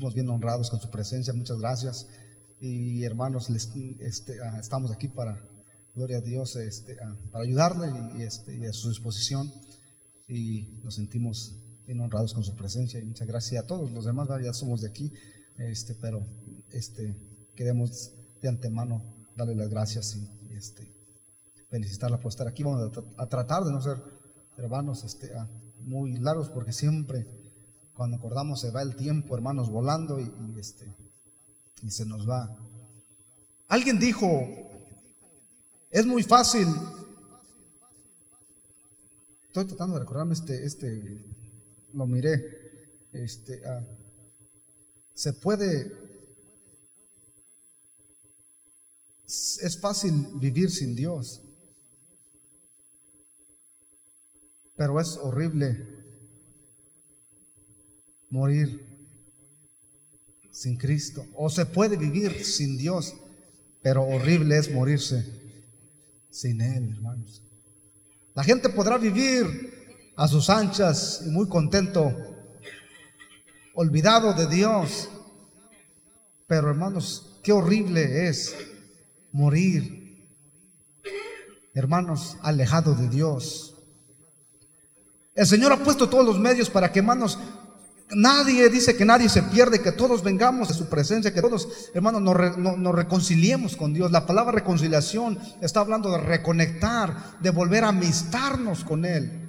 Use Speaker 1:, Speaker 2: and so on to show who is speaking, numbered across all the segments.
Speaker 1: sentimos bien honrados con su presencia. Muchas gracias. Y hermanos, les, este, ah, estamos aquí para, gloria a Dios, este, ah, para ayudarle y, este, y a su disposición. Y nos sentimos bien honrados con su presencia. Y muchas gracias a todos los demás, ya somos de aquí, este, pero este, queremos de antemano darle las gracias y, este, felicitarla por estar aquí. Vamos a, tratar de no ser hermanos este, ah, muy largos porque siempre cuando acordamos se va el tiempo, hermanos, volando y, este, y se nos va. Alguien dijo, es muy fácil. Estoy tratando de recordarme este, este, lo miré. Este, ah, se puede, es fácil vivir sin Dios, pero es horrible morir sin Cristo. O se puede vivir sin Dios, pero horrible es morirse sin Él, hermanos. La gente podrá vivir a sus anchas y muy contento, olvidado de Dios. Pero hermanos, qué horrible es morir, hermanos, alejado de Dios. El Señor ha puesto todos los medios para que, hermanos, Nadie dice que nadie se pierde, que todos vengamos de su presencia, que todos, hermanos, nos, reconciliemos con Dios. La palabra reconciliación está hablando de reconectar, de volver a amistarnos con Él.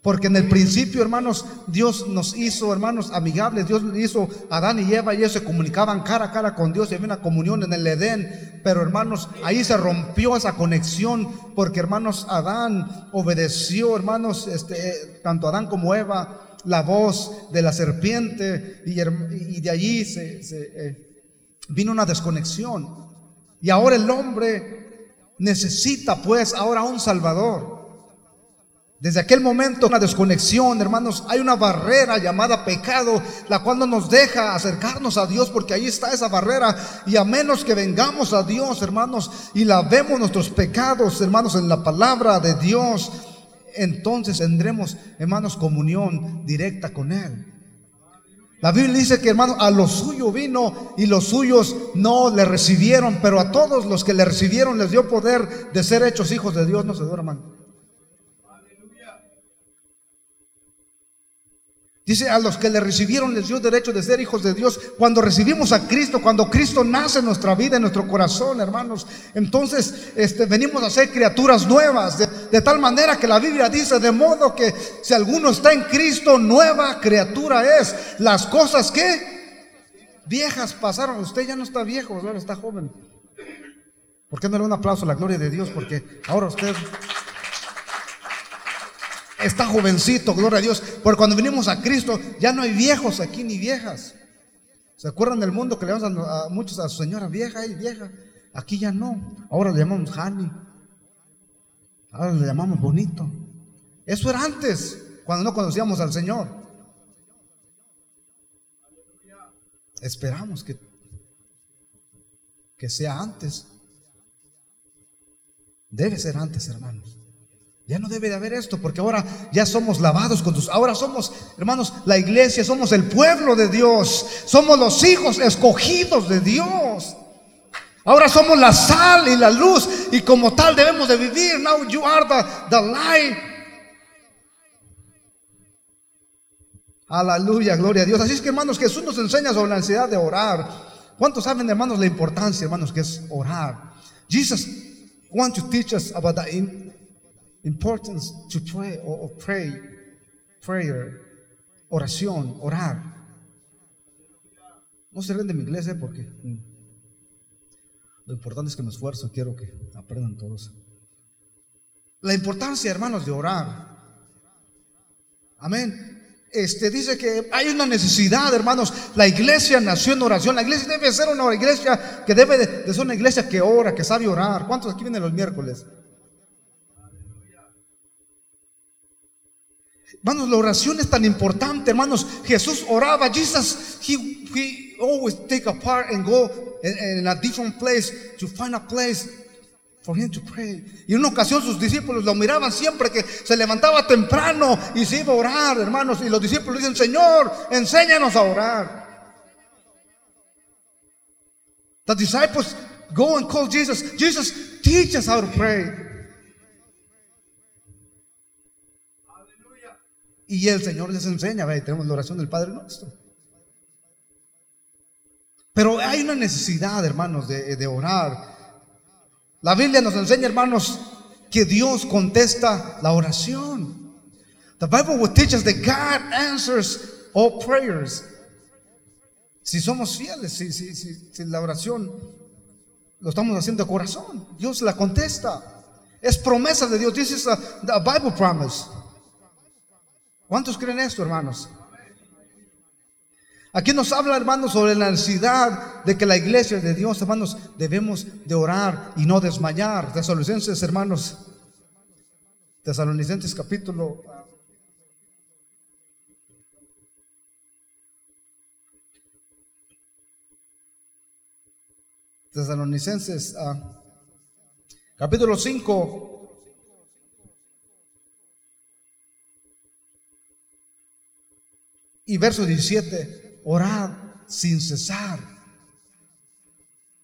Speaker 1: Porque en el principio, hermanos, Dios nos hizo, hermanos, amigables. Dios hizo Adán y Eva y ellos se comunicaban cara a cara con Dios y había una comunión en el Edén. Pero, hermanos, ahí se rompió esa conexión porque, hermanos, Adán obedeció, hermanos, este, tanto Adán como Eva la voz de la serpiente y, de allí se, eh, vino una desconexión. Y ahora el hombre necesita pues ahora un Salvador. Desde aquel momento, una desconexión, hermanos, hay una barrera llamada pecado, la cual no nos deja acercarnos a Dios, porque ahí está esa barrera. Y a menos que vengamos a Dios, hermanos, y la vemos nuestros pecados, hermanos, en la palabra de Dios, entonces tendremos, hermanos, comunión directa con Él. La Biblia dice que, hermano, a lo suyo vino y los suyos no le recibieron, pero a todos los que le recibieron les dio poder de ser hechos hijos de Dios. No se duerman. Dice, a los que le recibieron les dio derecho de ser hijos de Dios. Cuando recibimos a Cristo, cuando Cristo nace en nuestra vida, en nuestro corazón, hermanos, entonces este, venimos a ser criaturas nuevas. De, tal manera que la Biblia dice, de modo que si alguno está en Cristo, nueva criatura es. Las cosas que viejas pasaron. Usted ya no está viejo, ahora está joven. ¿Por qué no le un aplauso a la gloria de Dios? Porque ahora usted está jovencito, gloria a Dios. Porque cuando venimos a Cristo, ya no hay viejos aquí ni viejas. ¿Se acuerdan del mundo que le llamamos a, muchos a su señora vieja y vieja? Aquí ya no. Ahora le llamamos Hani. Ahora le llamamos bonito. Eso era antes, cuando no conocíamos al Señor. Esperamos que, que sea antes. Debe ser antes, hermanos. Ya no debe de haber esto, porque ahora ya somos lavados con tus. Ahora somos, hermanos, la iglesia, somos el pueblo de Dios, somos los hijos escogidos de Dios. Ahora somos la sal y la luz, y como tal debemos de vivir. Now you are the, the light. Aleluya, gloria a Dios. Así es que, hermanos, Jesús nos enseña sobre la necesidad de orar. ¿Cuántos saben, hermanos, la importancia, hermanos, que es orar? Jesus wants to teach us about the importance to pray or, pray, prayer, oración, orar. No se rende mi inglés, ¿eh? porque mm, lo importante es que me esfuerzo, quiero que aprendan todos. La importancia, hermanos, de orar. Amén. Este dice que hay una necesidad, hermanos. La iglesia nació en oración. La iglesia debe ser una iglesia que debe de, de ser una iglesia que ora, que sabe orar. ¿Cuántos aquí vienen los miércoles? Hermanos, la oración es tan importante, hermanos. Jesús oraba. Jesus, he, always take a part and go in, in, a different place to find a place for him to pray. Y en una ocasión sus discípulos lo miraban siempre que se levantaba temprano y se iba a orar, hermanos. Y los discípulos dicen, Señor, enséñanos a orar. The disciples go and call Jesus. Jesus, teach us how to pray. Y el Señor les enseña, ve, tenemos la oración del Padre nuestro. Pero hay una necesidad, hermanos, de, orar. La Biblia nos enseña, hermanos, que Dios contesta la oración. The Bible will teach us that God answers all prayers. Si somos fieles, si la oración lo estamos haciendo de corazón, Dios la contesta. Es promesa de Dios. This is a, a Bible promise. ¿Cuántos creen esto, hermanos? Aquí nos habla, hermanos, sobre la necesidad de que la iglesia de Dios, hermanos, debemos de orar y no desmayar. Tesalonicenses, hermanos. Tesalonicenses capítulo Tesalonicenses ah, capítulo 5 y verso 17, orad sin cesar.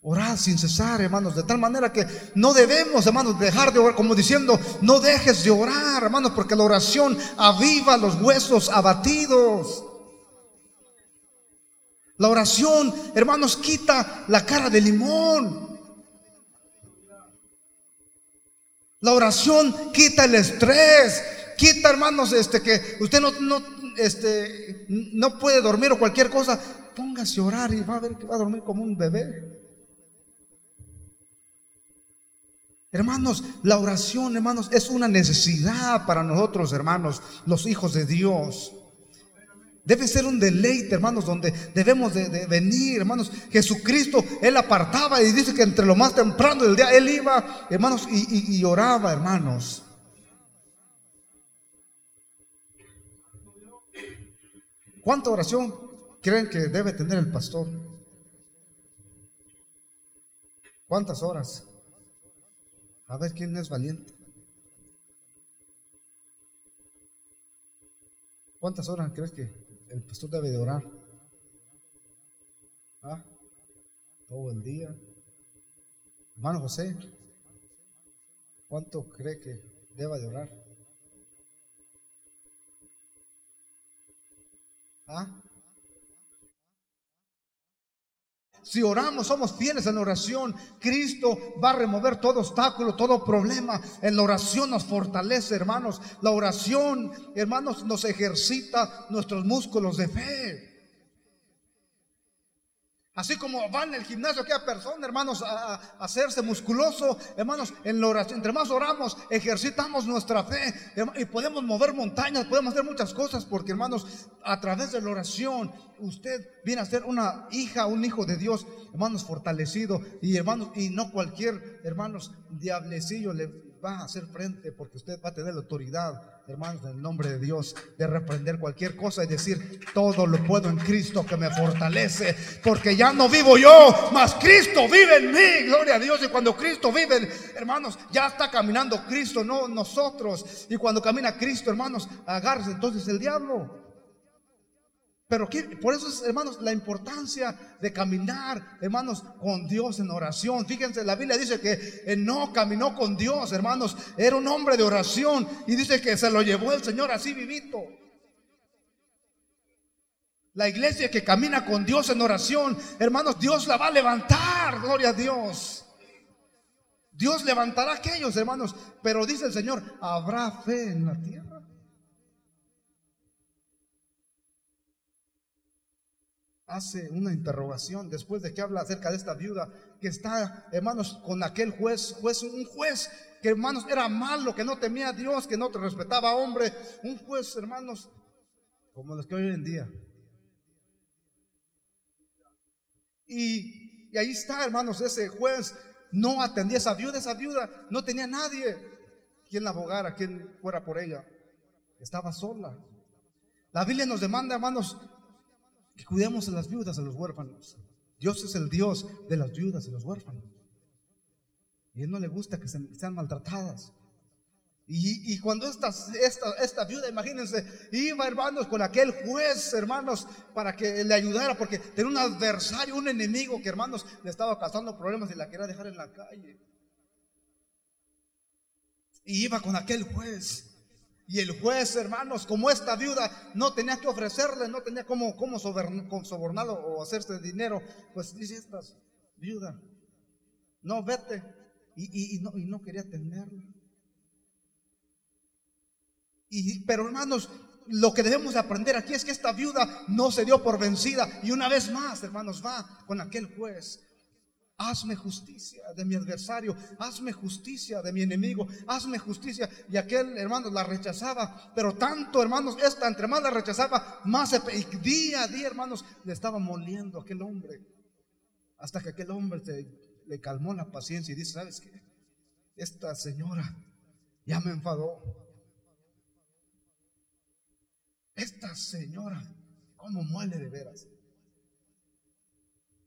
Speaker 1: Orad sin cesar, hermanos, de tal manera que no debemos, hermanos, dejar de orar, como diciendo, no dejes de orar, hermanos, porque la oración aviva los huesos abatidos. La oración, hermanos, quita la cara de limón. La oración quita el estrés, quita, hermanos, este que usted no, no, este, no puede dormir o cualquier cosa. Póngase a orar y va a ver que va a dormir como un bebé. Hermanos, la oración, hermanos, es una necesidad para nosotros, hermanos, los hijos de Dios. Debe ser un deleite, hermanos, donde debemos de, venir, hermanos. Jesucristo, Él apartaba y dice que entre lo más temprano del día, Él iba, hermanos, y, y oraba, hermanos. ¿Cuánta oración creen que debe tener el pastor? ¿Cuántas horas? A ver quién es valiente. ¿Cuántas horas crees que el pastor debe de orar. ¿Ah? Todo el día. Hermano José, ¿cuánto cree que deba de orar? ¿Ah? Si oramos, somos fieles en la oración, Cristo va a remover todo obstáculo, todo problema. En la oración nos fortalece, hermanos. La oración, hermanos, nos ejercita nuestros músculos de fe. Así como va en el gimnasio aquella persona, hermanos, a, hacerse musculoso, hermanos, en la oración, entre más oramos, ejercitamos nuestra fe y podemos mover montañas, podemos hacer muchas cosas, porque hermanos, a través de la oración, usted viene a ser una hija, un hijo de Dios, hermanos, fortalecido y hermanos, y no cualquier, hermanos, diablecillo le va a hacer frente, porque usted va a tener la autoridad hermanos, en el nombre de Dios, de reprender cualquier cosa y decir, todo lo puedo en Cristo que me fortalece, porque ya no vivo yo, mas Cristo vive en mí, gloria a Dios. Y cuando Cristo vive, hermanos, ya está caminando Cristo, no nosotros. Y cuando camina Cristo, hermanos, agarres entonces el diablo. Pero por eso es, hermanos, la importancia de caminar, hermanos, con Dios en oración. Fíjense, la Biblia dice que no caminó con Dios, hermanos, era un hombre de oración y dice que se lo llevó el Señor así vivito. La iglesia que camina con Dios en oración, hermanos, Dios la va a levantar, gloria a Dios. Dios levantará a aquellos, hermanos, pero dice el Señor, habrá fe en la tierra. Hace una interrogación después de que habla acerca de esta viuda que está, hermanos, con aquel juez, juez, un juez que, hermanos, era malo, que no temía a Dios, que no te respetaba a hombre, un juez, hermanos, como los que hoy en día. Y, y ahí está, hermanos, ese juez no atendía a esa viuda, esa viuda no tenía nadie quien la abogara, quien fuera por ella. Estaba sola. La Biblia nos demanda, hermanos, que cuidemos a las viudas, a los huérfanos. Dios es el Dios de las viudas y los huérfanos. Y a Él no le gusta que sean maltratadas. Y, cuando esta, esta, esta viuda, imagínense, iba hermanos con aquel juez, hermanos, para que le ayudara, porque tenía un adversario, un enemigo que hermanos le estaba causando problemas y la quería dejar en la calle. Y iba con aquel juez. Y el juez, hermanos, como esta viuda no tenía que ofrecerle, no tenía cómo, cómo sobornarlo o hacerse dinero, pues dice esta viuda, no, vete. Y, no, quería atenderla. Y, pero hermanos, lo que debemos aprender aquí es que esta viuda no se dio por vencida. Y una vez más, hermanos, va con aquel juez. Hazme justicia de mi adversario, hazme justicia de mi enemigo, hazme justicia. Y aquel hermano la rechazaba, pero tanto hermanos, esta entre más la rechazaba, más día a día hermanos le estaba moliendo a aquel hombre. Hasta que aquel hombre le calmó la paciencia y dice, ¿sabes qué? Esta señora ya me enfadó. Esta señora, ¿cómo muele de veras?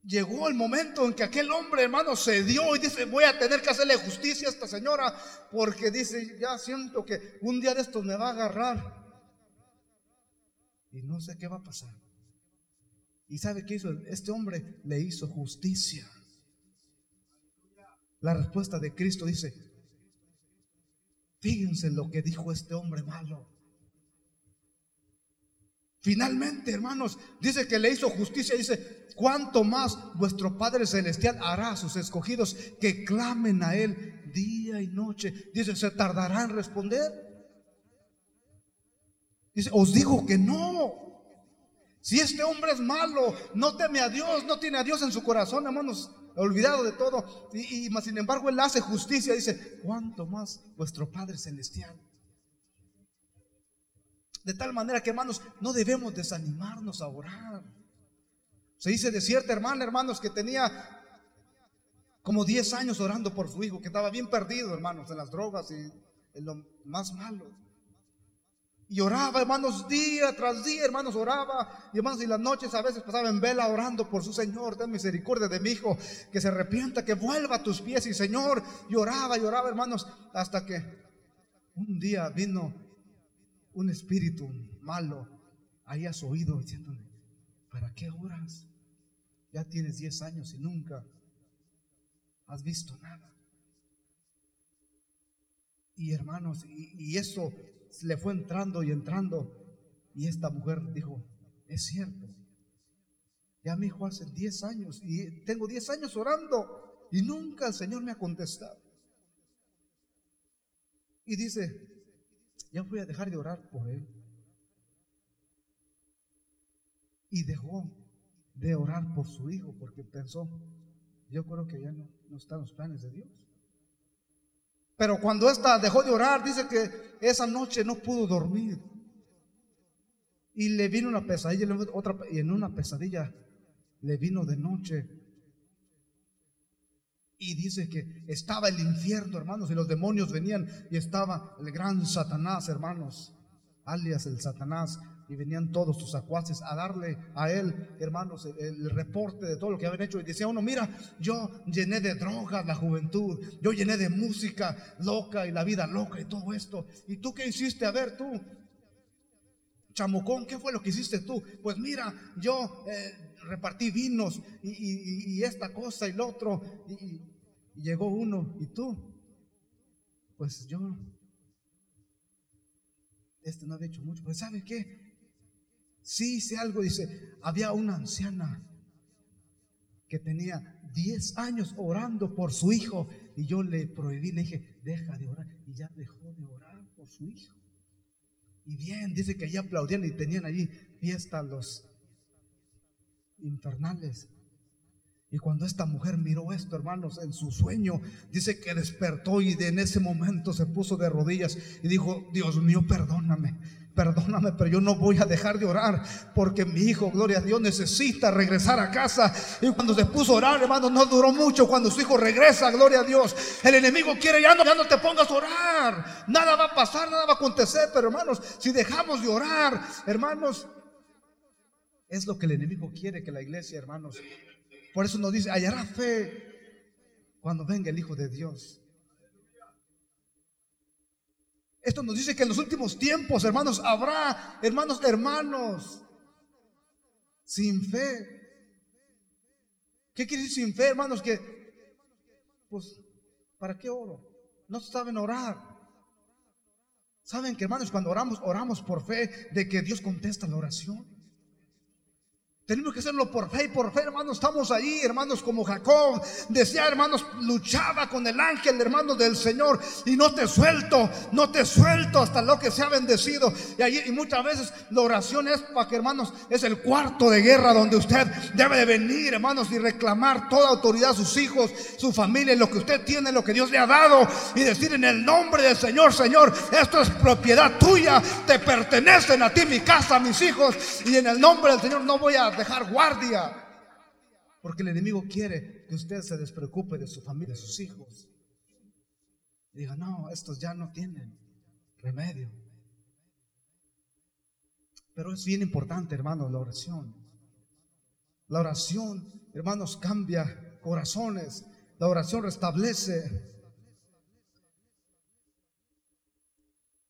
Speaker 1: Llegó el momento en que aquel hombre, hermano, se dio y dice, voy a tener que hacerle justicia a esta señora, porque dice, ya siento que un día de estos me va a agarrar. Y no sé qué va a pasar. ¿Y sabe qué hizo? Este hombre le hizo justicia. La respuesta de Cristo dice, fíjense lo que dijo este hombre malo. Finalmente, hermanos, dice que le hizo justicia, dice, cuánto más vuestro Padre Celestial hará a sus escogidos que clamen a Él día y noche. Dice, ¿se tardará en responder? Dice, os digo que no. Si este hombre es malo, no teme a Dios, no tiene a Dios en su corazón, hermanos, olvidado de todo. Y, y sin embargo, Él hace justicia. Dice, cuánto más vuestro Padre Celestial. De tal manera que, hermanos, no debemos desanimarnos a orar. Se dice de cierta hermana, hermanos, que tenía como 10 años orando por su hijo, que estaba bien perdido, hermanos, en las drogas y en lo más malo. Y oraba, hermanos, día tras día, hermanos, oraba. Y hermanos, y las noches a veces pasaba en vela orando por su Señor. Ten misericordia de mi hijo, que se arrepienta, que vuelva a tus pies. Y Señor, y oraba y oraba, hermanos, hasta que un día vino un espíritu malo ahí a su oído diciéndole, ¿para qué oras? Ya tienes 10 años y nunca has visto nada. Y hermanos, y, eso le fue entrando y entrando. Y esta mujer dijo, es cierto. Ya mi hijo hace 10 años y tengo 10 años orando y nunca el Señor me ha contestado. Y dice, ya voy a dejar de orar por él. Y dejó de orar por su hijo porque pensó, yo creo que ya no, están los planes de Dios. Pero cuando esta dejó de orar, dice que esa noche no pudo dormir. Y le vino una pesadilla, otra, y en una pesadilla le vino de noche y dice que estaba el infierno, hermanos, y los demonios venían y estaba el gran Satanás, hermanos, alias el Satanás, y venían todos sus acuaces a darle a él, hermanos, el, reporte de todo lo que habían hecho. Y decía uno, mira, yo llené de drogas la juventud, yo llené de música loca y la vida loca y todo esto. ¿Y tú qué hiciste? A ver, tú, chamucón, ¿qué fue lo que hiciste tú? Pues mira, yo eh, repartí vinos y, esta cosa y lo otro. Y, llegó uno, ¿y tú? Pues yo, este no había hecho mucho, pues ¿sabe qué? Sí hice algo, dice, había una anciana que tenía 10 años orando por su hijo y yo le prohibí, le dije, deja de orar y ya dejó de orar por su hijo. Y bien, dice que allí aplaudían y tenían allí fiesta los infernales. Y cuando esta mujer miró esto, hermanos, en su sueño, dice que despertó y en ese momento se puso de rodillas y dijo, Dios mío, perdóname, perdóname, pero yo no voy a dejar de orar porque mi hijo, gloria a Dios, necesita regresar a casa. Y cuando se puso a orar, hermanos, no duró mucho. Cuando su hijo regresa, gloria a Dios, el enemigo quiere, ya no, ya no te pongas a orar. Nada va a pasar, nada va a acontecer, pero hermanos, si dejamos de orar, hermanos, es lo que el enemigo quiere que la iglesia, hermanos, por eso nos dice, hallará fe cuando venga el Hijo de Dios. Esto nos dice que en los últimos tiempos, hermanos, habrá, hermanos, hermanos, sin fe. ¿Qué quiere decir sin fe, hermanos? Que, pues, ¿para qué oro? No saben orar. Saben que, hermanos, cuando oramos, oramos por fe de que Dios contesta la oración. Tenemos que hacerlo por fe y por fe, hermanos. Estamos ahí, hermanos, como Jacob. Decía, hermanos, luchaba con el ángel, hermanos, del Señor. Y no te suelto, no te suelto hasta lo que sea bendecido. Y, ahí, y muchas veces la oración es para que, hermanos, es el cuarto de guerra donde usted debe de venir, hermanos, y reclamar toda autoridad a sus hijos, su familia, lo que usted tiene, lo que Dios le ha dado. Y decir en el nombre del Señor, Señor, esto es propiedad tuya. Te pertenecen a ti, mi casa, mis hijos. Y en el nombre del Señor no voy a dejar guardia. Porque el enemigo quiere que usted se despreocupe de su familia, de sus hijos. Diga, no, estos ya no tienen remedio. Pero es bien importante, hermanos, la oración. La oración, hermanos, cambia corazones. La oración restablece.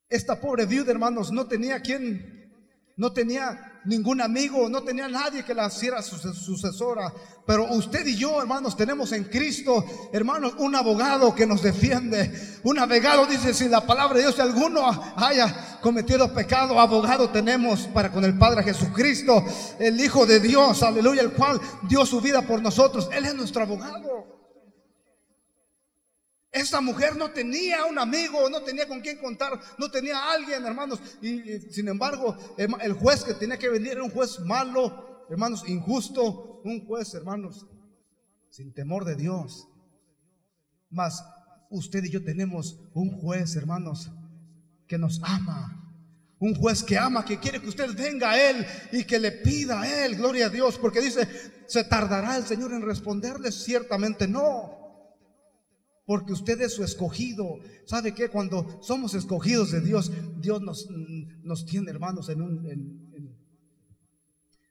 Speaker 1: Esta pobre viuda, hermanos, no tenía quien, no tenía ningún amigo, no tenía nadie que la hiciera su sucesora. Pero usted y yo, hermanos, tenemos en Cristo, hermanos, un abogado que nos defiende. Un abogado dice, si la palabra de Dios, alguno haya cometido pecado, abogado tenemos para con el Padre Jesucristo, el Hijo de Dios, aleluya, el cual dio su vida por nosotros. Él es nuestro abogado. Esta mujer no tenía un amigo, no tenía con quién contar, no tenía alguien, hermanos. Y, sin embargo, el juez que tenía que venir era un juez malo, hermanos, injusto, un juez, hermanos, sin temor de Dios. Mas usted y yo tenemos un juez, hermanos, que nos ama. Un juez que ama, que quiere que usted venga a Él y que le pida a Él, gloria a Dios, porque dice, ¿se tardará el Señor en responderle? Ciertamente no porque usted es su escogido. ¿Sabe qué? Cuando somos escogidos de Dios, Dios nos, nos tiene, hermanos, en un...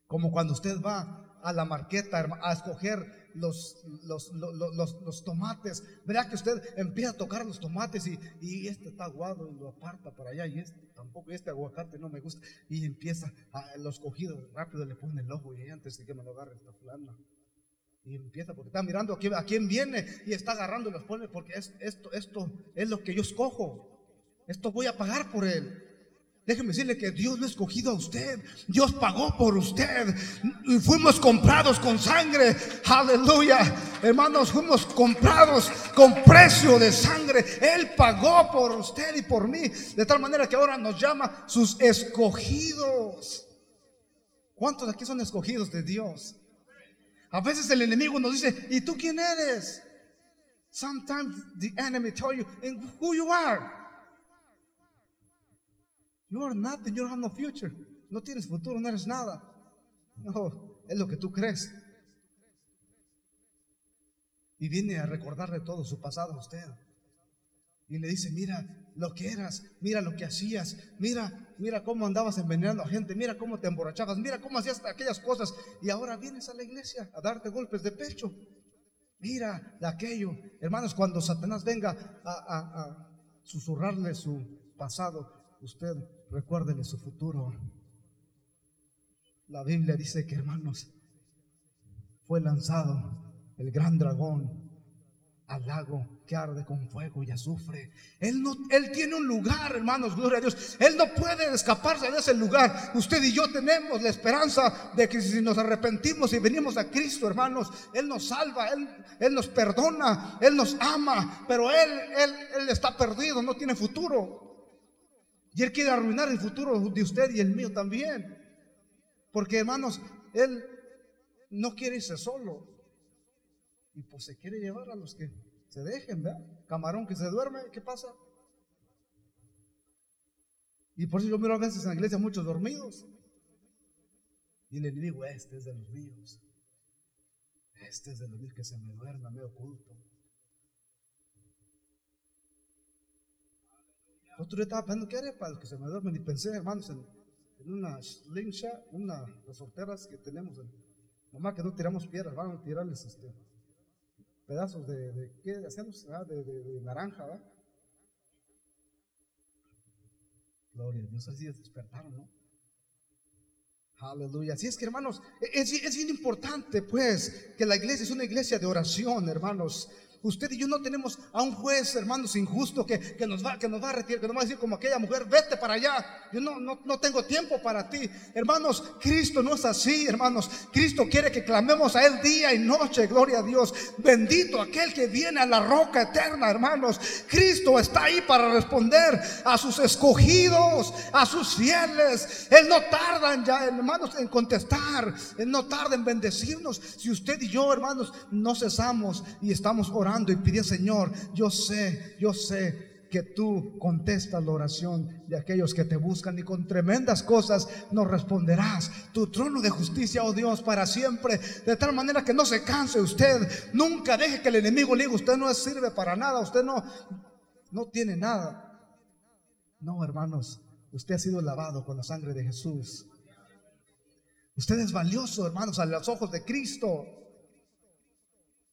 Speaker 1: como cuando usted va a la marqueta a escoger los, los, los, tomates. Verá que usted empieza a tocar los tomates y, y, este está aguado y lo aparta para allá y este tampoco, este aguacate no me gusta. Y empieza a los cogidos rápido le pone el ojo y antes de que me lo agarre esta fulana. Y empieza porque está mirando a quién, viene y está agarrando los pone porque es, esto, esto es lo que yo escojo. Esto voy a pagar por él. Déjeme decirle que Dios lo ha escogido a usted. Dios pagó por usted. Y fuimos comprados con sangre. Aleluya. Hermanos, fuimos comprados con precio de sangre. Él pagó por usted y por mí. De tal manera que ahora nos llama sus escogidos. ¿Cuántos aquí son escogidos de Dios? A veces el enemigo nos dice, ¿y tú quién eres? Sometimes the enemy tell you who you are. You are nothing, you have no future. No tienes futuro, no eres nada. No, es lo que tú crees. Y viene a recordarle todo su pasado a usted. Y le dice, mira lo que eras, mira lo que hacías, mira, mira cómo andabas envenenando a gente, mira cómo te emborrachabas, mira cómo hacías aquellas cosas. Y ahora vienes a la iglesia a darte golpes de pecho. Mira de aquello. Hermanos, cuando Satanás venga a, susurrarle su pasado, usted recuérdele su futuro. La Biblia dice que, hermanos, fue lanzado el gran dragón al lago que arde con fuego y azufre. Él, no, él tiene un lugar, hermanos, gloria a Dios. Él no puede escaparse de ese lugar. Usted y yo tenemos la esperanza de que si nos arrepentimos y venimos a Cristo, hermanos, Él nos salva, Él, él nos perdona, Él nos ama, pero él, él, él está perdido, no tiene futuro. Y Él quiere arruinar el futuro de usted y el mío también. Porque, hermanos, Él no quiere irse solo. Y pues se quiere llevar a los que se dejen, ¿verdad? Camarón que se duerme, ¿qué pasa? Y por eso yo miro a veces en la iglesia muchos dormidos. Y el enemigo, este es de los míos. Este es de los míos que se me duerme, me oculto. Otro día estaba pensando, ¿qué haré para los que se me duermen? Y pensé, hermanos, en, una slingshot, una resorteras que tenemos. nomás que no tiramos piedras, van a tirarles este, pedazos de, de ¿qué hacemos? Ah, de, de, naranja, ¿verdad? Gloria a Dios, así despertaron, ¿no? Aleluya. Así es que, hermanos, es, es bien importante, pues, que la iglesia es una iglesia de oración, hermanos. Usted y yo no tenemos a un juez, hermanos, injusto que, que, nos va, que nos va a retirar, que nos va a decir como aquella mujer, vete para allá. Yo no, no, no tengo tiempo para ti. Hermanos, Cristo no es así, hermanos. Cristo quiere que clamemos a Él día y noche, gloria a Dios. Bendito aquel que viene a la roca eterna, hermanos. Cristo está ahí para responder a sus escogidos, a sus fieles. Él no tarda ya, hermanos, en contestar. Él no tarda en bendecirnos. Si usted y yo, hermanos, no cesamos y estamos orando y pidiendo, Señor, yo sé, yo sé que tú contestas la oración de aquellos que te buscan y con tremendas cosas nos responderás. Tu trono de justicia, oh Dios, para siempre, de tal manera que no se canse usted. Nunca deje que el enemigo le diga, usted no sirve para nada, usted no, no tiene nada. No, hermanos, usted ha sido lavado con la sangre de Jesús. Usted es valioso, hermanos, a los ojos de Cristo.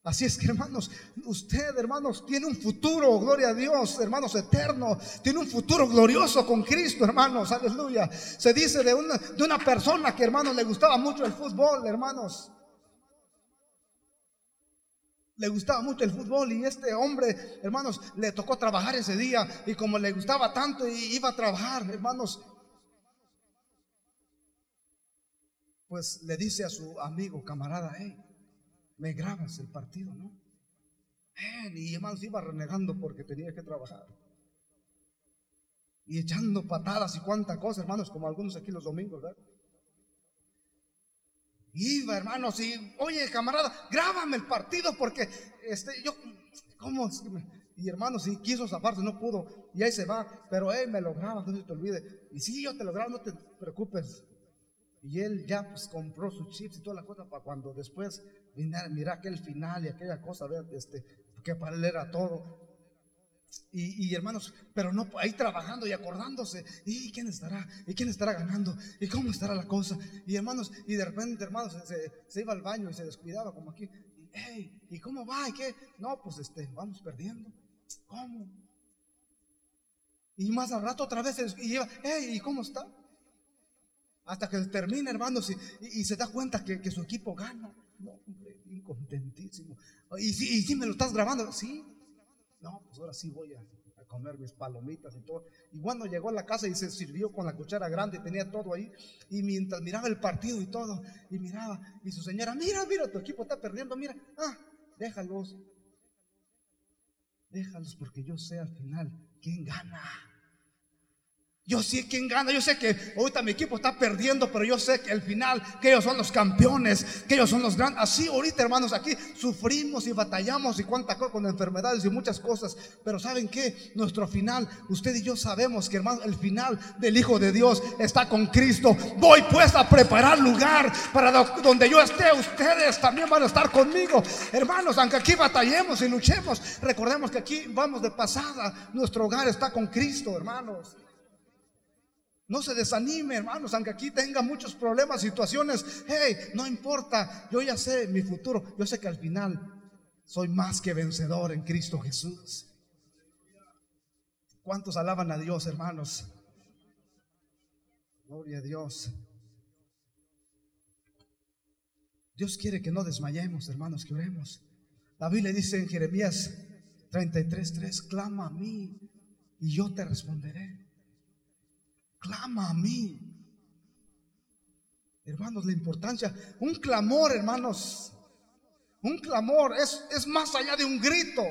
Speaker 1: Así es que hermanos, usted hermanos tiene un futuro, gloria a Dios, hermanos eterno, tiene un futuro glorioso con Cristo, hermanos, aleluya. Se dice de una, persona que hermanos le gustaba mucho el fútbol, hermanos. Le gustaba mucho el fútbol y este hombre, hermanos, le tocó trabajar ese día y como le gustaba tanto y iba a trabajar, hermanos, pues le dice a su amigo, camarada, hey, me grabas el partido, ¿no? y además iba renegando porque tenía que trabajar. Y echando patadas y cuánta cosa, hermanos, como algunos aquí los domingos, ¿verdad? Iba, hermanos, y oye, camarada, grábame el partido porque este, yo, ¿cómo? Y hermanos, si quiso zafarse, no pudo, y ahí se va, pero él me lo graba, no se te olvide. Y sí, yo te lo grabo, no te preocupes. Y él ya pues compró sus chips y toda la cosa para cuando después Mira, mira aquel final y aquella cosa, este, que para él era todo. Y, hermanos, pero no ahí trabajando y acordándose, ¿y quién estará? ¿Y quién estará ganando? ¿Y cómo estará la cosa? Y hermanos, y de repente, hermanos, se, iba al baño y se descuidaba como aquí. Y, ¿Y cómo va? ¿Y qué? No, pues este, vamos perdiendo. ¿Cómo? Y más al rato otra vez y iba, hey, ¿y cómo está? Hasta que termina, hermanos, y, se da cuenta que, su equipo gana. No, hombre, contentísimo. ¿Y si, ¿Y me lo estás grabando? Sí. No, pues ahora sí voy a, comer mis palomitas y todo. Y cuando llegó a la casa y se sirvió con la cuchara grande, tenía todo ahí. Y mientras miraba el partido y todo, y miraba, y su señora, mira, mira, tu equipo está perdiendo, mira, ah, déjalos. Déjalos porque yo sé al final quién gana. Yo sé quién gana, yo sé que ahorita mi equipo está perdiendo, pero yo sé que al final, que ellos son los campeones, que ellos son los grandes. Así ahorita, hermanos, aquí sufrimos y batallamos y cuánta cosa con enfermedades y muchas cosas. Pero ¿saben qué? Nuestro final, usted y yo sabemos que, hermano, el final del Hijo de Dios está con Cristo. Voy pues a preparar lugar para donde yo esté. Ustedes también van a estar conmigo. Hermanos, aunque aquí batallemos y luchemos, recordemos que aquí vamos de pasada. Nuestro hogar está con Cristo, hermanos. No se desanime, hermanos, aunque aquí tenga muchos problemas, situaciones. Hey, no importa, yo ya sé mi futuro. Yo sé que al final soy más que vencedor en Cristo Jesús. ¿Cuántos alaban a Dios, hermanos? Gloria a Dios. Dios quiere que no desmayemos, hermanos, que oremos. La Biblia dice en Jeremías 33:3, clama a mí y yo te responderé clama a mí. Hermanos, la importancia, un clamor, hermanos, un clamor es, es más allá de un grito.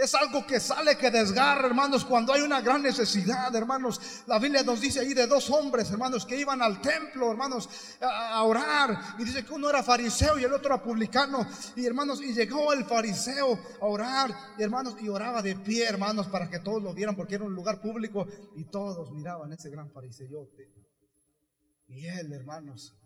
Speaker 1: Es algo que sale, que desgarra, hermanos, cuando hay una gran necesidad, hermanos. La Biblia nos dice ahí de dos hombres, hermanos, que iban al templo, hermanos, a, orar. Y dice que uno era fariseo y el otro era publicano. Y hermanos, y llegó el fariseo a orar, y hermanos, y oraba de pie, hermanos, para que todos lo vieran, porque era un lugar público. Y todos miraban ese gran fariseote. Y él, hermanos,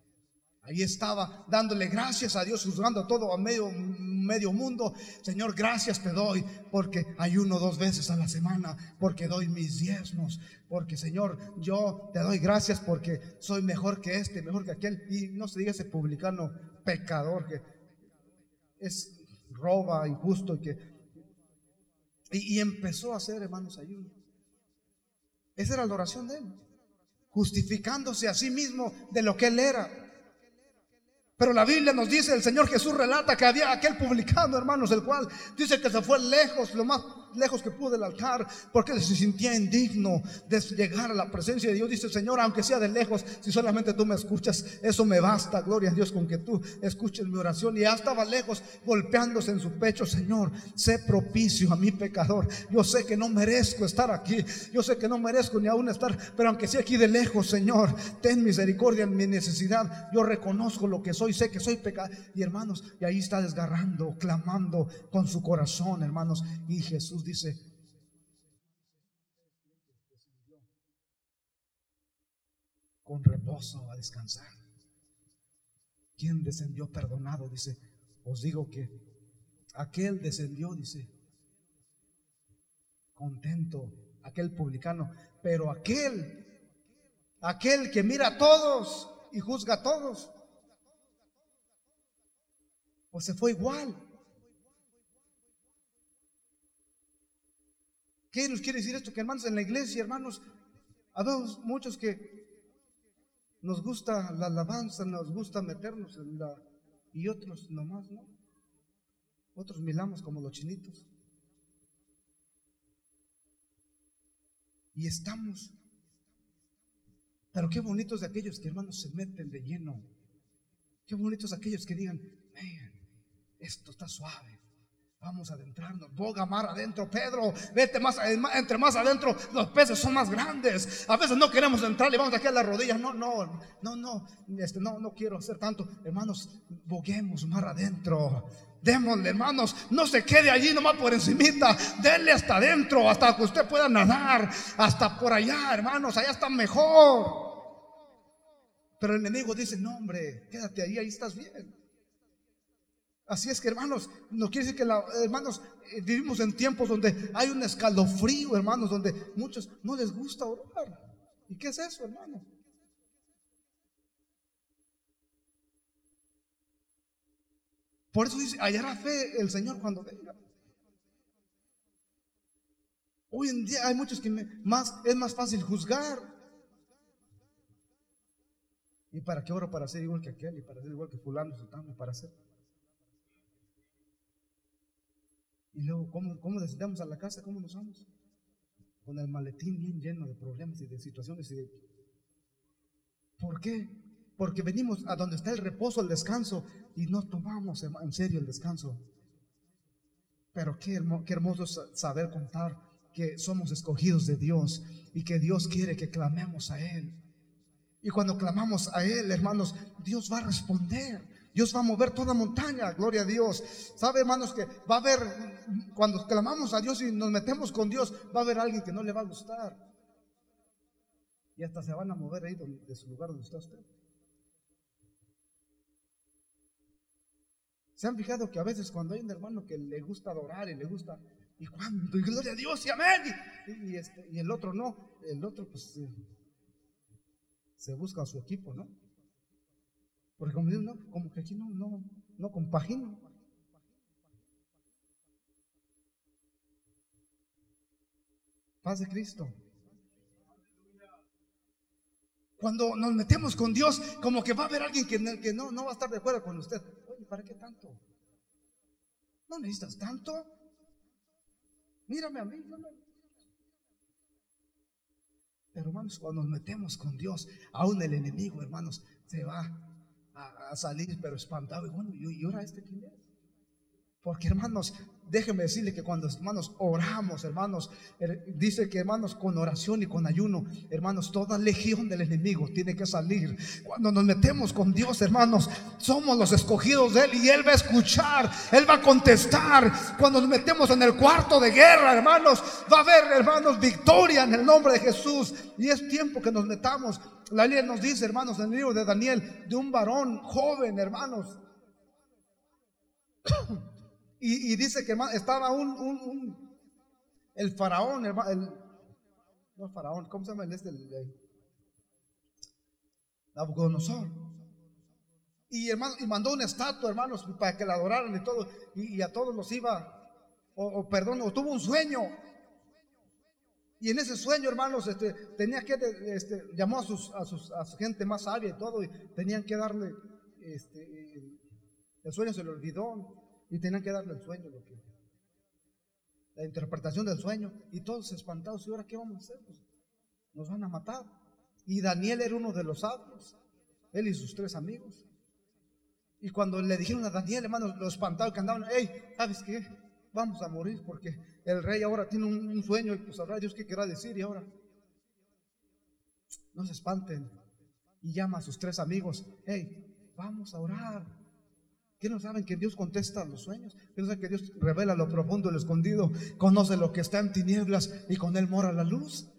Speaker 1: Ahí estaba dándole gracias a Dios, juzgando todo a medio, medio mundo. Señor, gracias te doy porque ayuno dos veces a la semana, porque doy mis diezmos, porque Señor, yo te doy gracias porque soy mejor que este, mejor que aquel. Y no se diga ese publicano pecador que es roba, injusto y que... Y, empezó a hacer, hermanos, ayuno. Esa era la oración de él. Justificándose a sí mismo de lo que él era. Pero la Biblia nos dice, el Señor Jesús relata que había aquel publicano, hermanos, el cual dice que se fue lejos, lo más lejos que pudo del altar, porque se sentía indigno de llegar a la presencia de Dios. Dice, Señor, aunque sea de lejos, si solamente tú me escuchas, eso me basta. Gloria a Dios con que tú escuches mi oración. Y ya estaba lejos, golpeándose en su pecho, Señor, sé propicio a mi pecador. Yo sé que no merezco estar aquí, yo sé que no merezco ni aún estar, pero aunque sea aquí de lejos, Señor, ten misericordia en mi necesidad. Yo reconozco lo que soy, sé que soy pecador. Y hermanos, y ahí está desgarrando, clamando con su corazón, hermanos. Y Jesús dice, con reposo a descansar. ¿Quién descendió perdonado? Dice, os digo que aquel descendió, dice, contento, aquel publicano, pero aquel, aquel que mira a todos y juzga a todos, pues se fue igual. ¿Qué nos quiere decir esto? Que hermanos, en la iglesia, hermanos, habemos muchos que nos gusta la alabanza, nos gusta meternos en la... Y otros nomás, ¿no? Otros milamos como los chinitos. Y estamos. Pero qué bonitos de aquellos que hermanos se meten de lleno. Qué bonitos aquellos que digan, esto está suave. Vamos a adentrarnos, boga mar adentro, Pedro, vete más, entre más adentro, los peces son más grandes. A veces no queremos entrar y vamos aquí a las rodillas. No, no, no, no, este, no, no quiero hacer tanto. Hermanos, boguemos mar adentro. Démosle, hermanos, no se quede allí nomás por encimita, denle hasta adentro, hasta que usted pueda nadar, hasta por allá, hermanos, allá está mejor. Pero el enemigo dice, no, hombre, quédate ahí, ahí estás bien. Así es que hermanos, no quiere decir que la, hermanos eh, vivimos en tiempos donde hay un escalofrío, hermanos, donde muchos no les gusta orar. ¿Y qué es eso, hermanos? Por eso dice, hallará fe el Señor cuando venga. Hoy en día hay muchos que más, es más fácil juzgar. ¿Y para qué oro? Para ser igual que aquel y para ser igual que fulano, sultano, para ser. Y luego, ¿cómo, cómo descendemos a la casa? ¿Cómo nos vamos? Con el maletín bien lleno de problemas y de situaciones. Y de... ¿Por qué? Porque venimos a donde está el reposo, el descanso, y no tomamos en serio el descanso. Pero qué, qué hermoso saber contar que somos escogidos de Dios y que Dios quiere que clamemos a Él. Y cuando clamamos a Él, hermanos, Dios va a responder. Dios va a mover toda montaña, gloria a Dios. ¿Sabe, hermanos, que va a haber, cuando clamamos a Dios y nos metemos con Dios, va a haber alguien que no le va a gustar? Y hasta se van a mover ahí de su lugar donde está usted. ¿Se han fijado que a veces cuando hay un hermano que le gusta adorar y le gusta, y cuando, y gloria a Dios y amén, y, este, y el otro no, el otro pues se busca a su equipo, ¿no? Porque como no, como que aquí no, no, no compagino. Paz de Cristo. Cuando nos metemos con Dios, como que va a haber alguien que, que no, no va a estar de acuerdo con usted. Oye, ¿para qué tanto? ¿No necesitas tanto? Mírame a mí. Pero hermanos, cuando nos metemos con Dios, aún el enemigo, hermanos, se va a, salir, pero espantado. Y bueno, ¿y, ahora este quién es? Porque hermanos, déjenme decirle que cuando hermanos oramos, hermanos, dice que hermanos con oración y con ayuno, hermanos, toda legión del enemigo tiene que salir. Cuando nos metemos con Dios, hermanos, somos los escogidos de Él y Él va a escuchar, Él va a contestar. Cuando nos metemos en el cuarto de guerra, hermanos, va a haber, hermanos, victoria en el nombre de Jesús. Y es tiempo que nos metamos. La ley nos dice, hermanos, en el libro de Daniel, de un varón joven, hermanos. Y, dice que estaba un, un, el faraón, el, no faraón, ¿cómo se llama el este? El, Nabucodonosor. Y, hermano, y mandó una estatua, hermanos, para que la adoraran y todo. Y, a todos los iba, o, perdón, o tuvo un sueño. Y en ese sueño, hermanos, este, tenía que, este, llamó a, sus, a, sus, a su gente más sabia y todo, y tenían que darle, este, el sueño se le olvidó, y tenían que darle el sueño, lo que, la interpretación del sueño, y todos espantados, ¿y ahora qué vamos a hacer? Pues, nos van a matar. Y Daniel era uno de los sabios, él y sus tres amigos. Y cuando le dijeron a Daniel, hermanos, lo espantados que andaban, hey, ¿sabes qué? Vamos a morir porque el rey ahora tiene un, sueño y pues sabrá Dios qué querrá decir y ahora. No se espanten. Y llama a sus tres amigos, hey, vamos a orar. ¿Qué no saben que Dios contesta los sueños? ¿Qué no saben que Dios revela lo profundo, lo escondido? Conoce lo que está en tinieblas y con él mora la luz.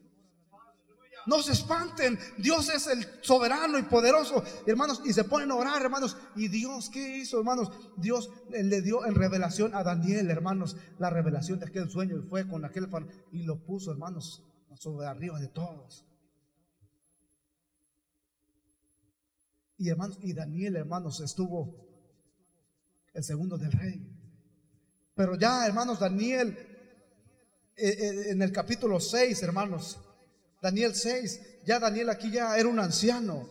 Speaker 1: No se espanten. Dios es el soberano y poderoso, hermanos. Y se ponen a orar, hermanos. Y Dios, ¿qué hizo, hermanos? Dios le dio en revelación a Daniel, hermanos, la revelación de aquel sueño. Y fue con aquel y lo puso, hermanos, sobre arriba de todos. Y hermanos, y Daniel, hermanos, estuvo el segundo del rey. Pero ya, hermanos, Daniel, eh, eh, en el capítulo 6, hermanos, Daniel 6, ya Daniel aquí ya era un anciano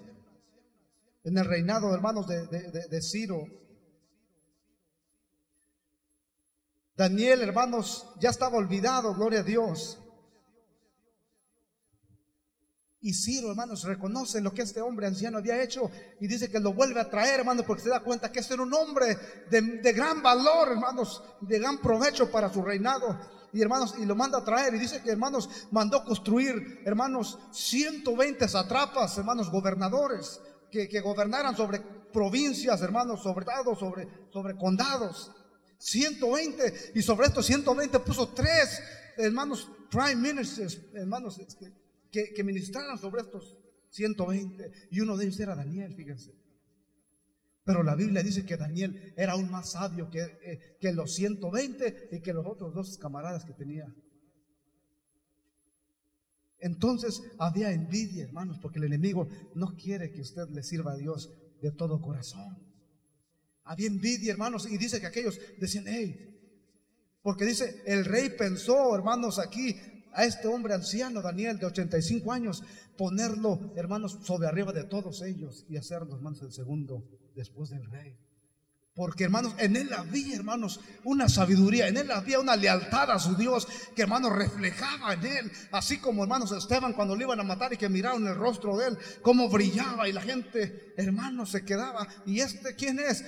Speaker 1: en el reinado, hermanos, de, de, Ciro. Daniel, hermanos, ya estaba olvidado, gloria a Dios. Y Ciro, hermanos, reconoce lo que este hombre anciano había hecho y dice que lo vuelve a traer, hermanos, porque se da cuenta que este era un hombre de, de gran valor, hermanos, de gran provecho para su reinado y hermanos, y lo manda a traer. Y dice que hermanos, mandó construir, hermanos, 120 satrapas, hermanos, gobernadores, que, que gobernaran sobre provincias, hermanos, sobre estados, sobre, sobre condados. 120, y sobre estos 120 puso tres, hermanos, prime ministers, hermanos, este, que, que ministraran sobre estos 120. Y uno de ellos era Daniel, fíjense. Pero la Biblia dice que Daniel era aún más sabio que, eh, que los 120 y que los otros dos camaradas que tenía. Entonces había envidia, hermanos, porque el enemigo no quiere que usted le sirva a Dios de todo corazón. Había envidia, hermanos, y dice que aquellos decían, hey, porque dice, el rey pensó, hermanos, aquí a este hombre anciano, Daniel, de 85 años, ponerlo, hermanos, sobre arriba de todos ellos y hacerlo, hermanos, el segundo después del rey. Porque hermanos, en él había, hermanos, una sabiduría, en él había una lealtad a su Dios que, hermanos, reflejaba en él. Así como, hermanos, Esteban cuando le iban a matar y que miraron el rostro de él, cómo brillaba y la gente, hermanos, se quedaba. ¿Y este quién es?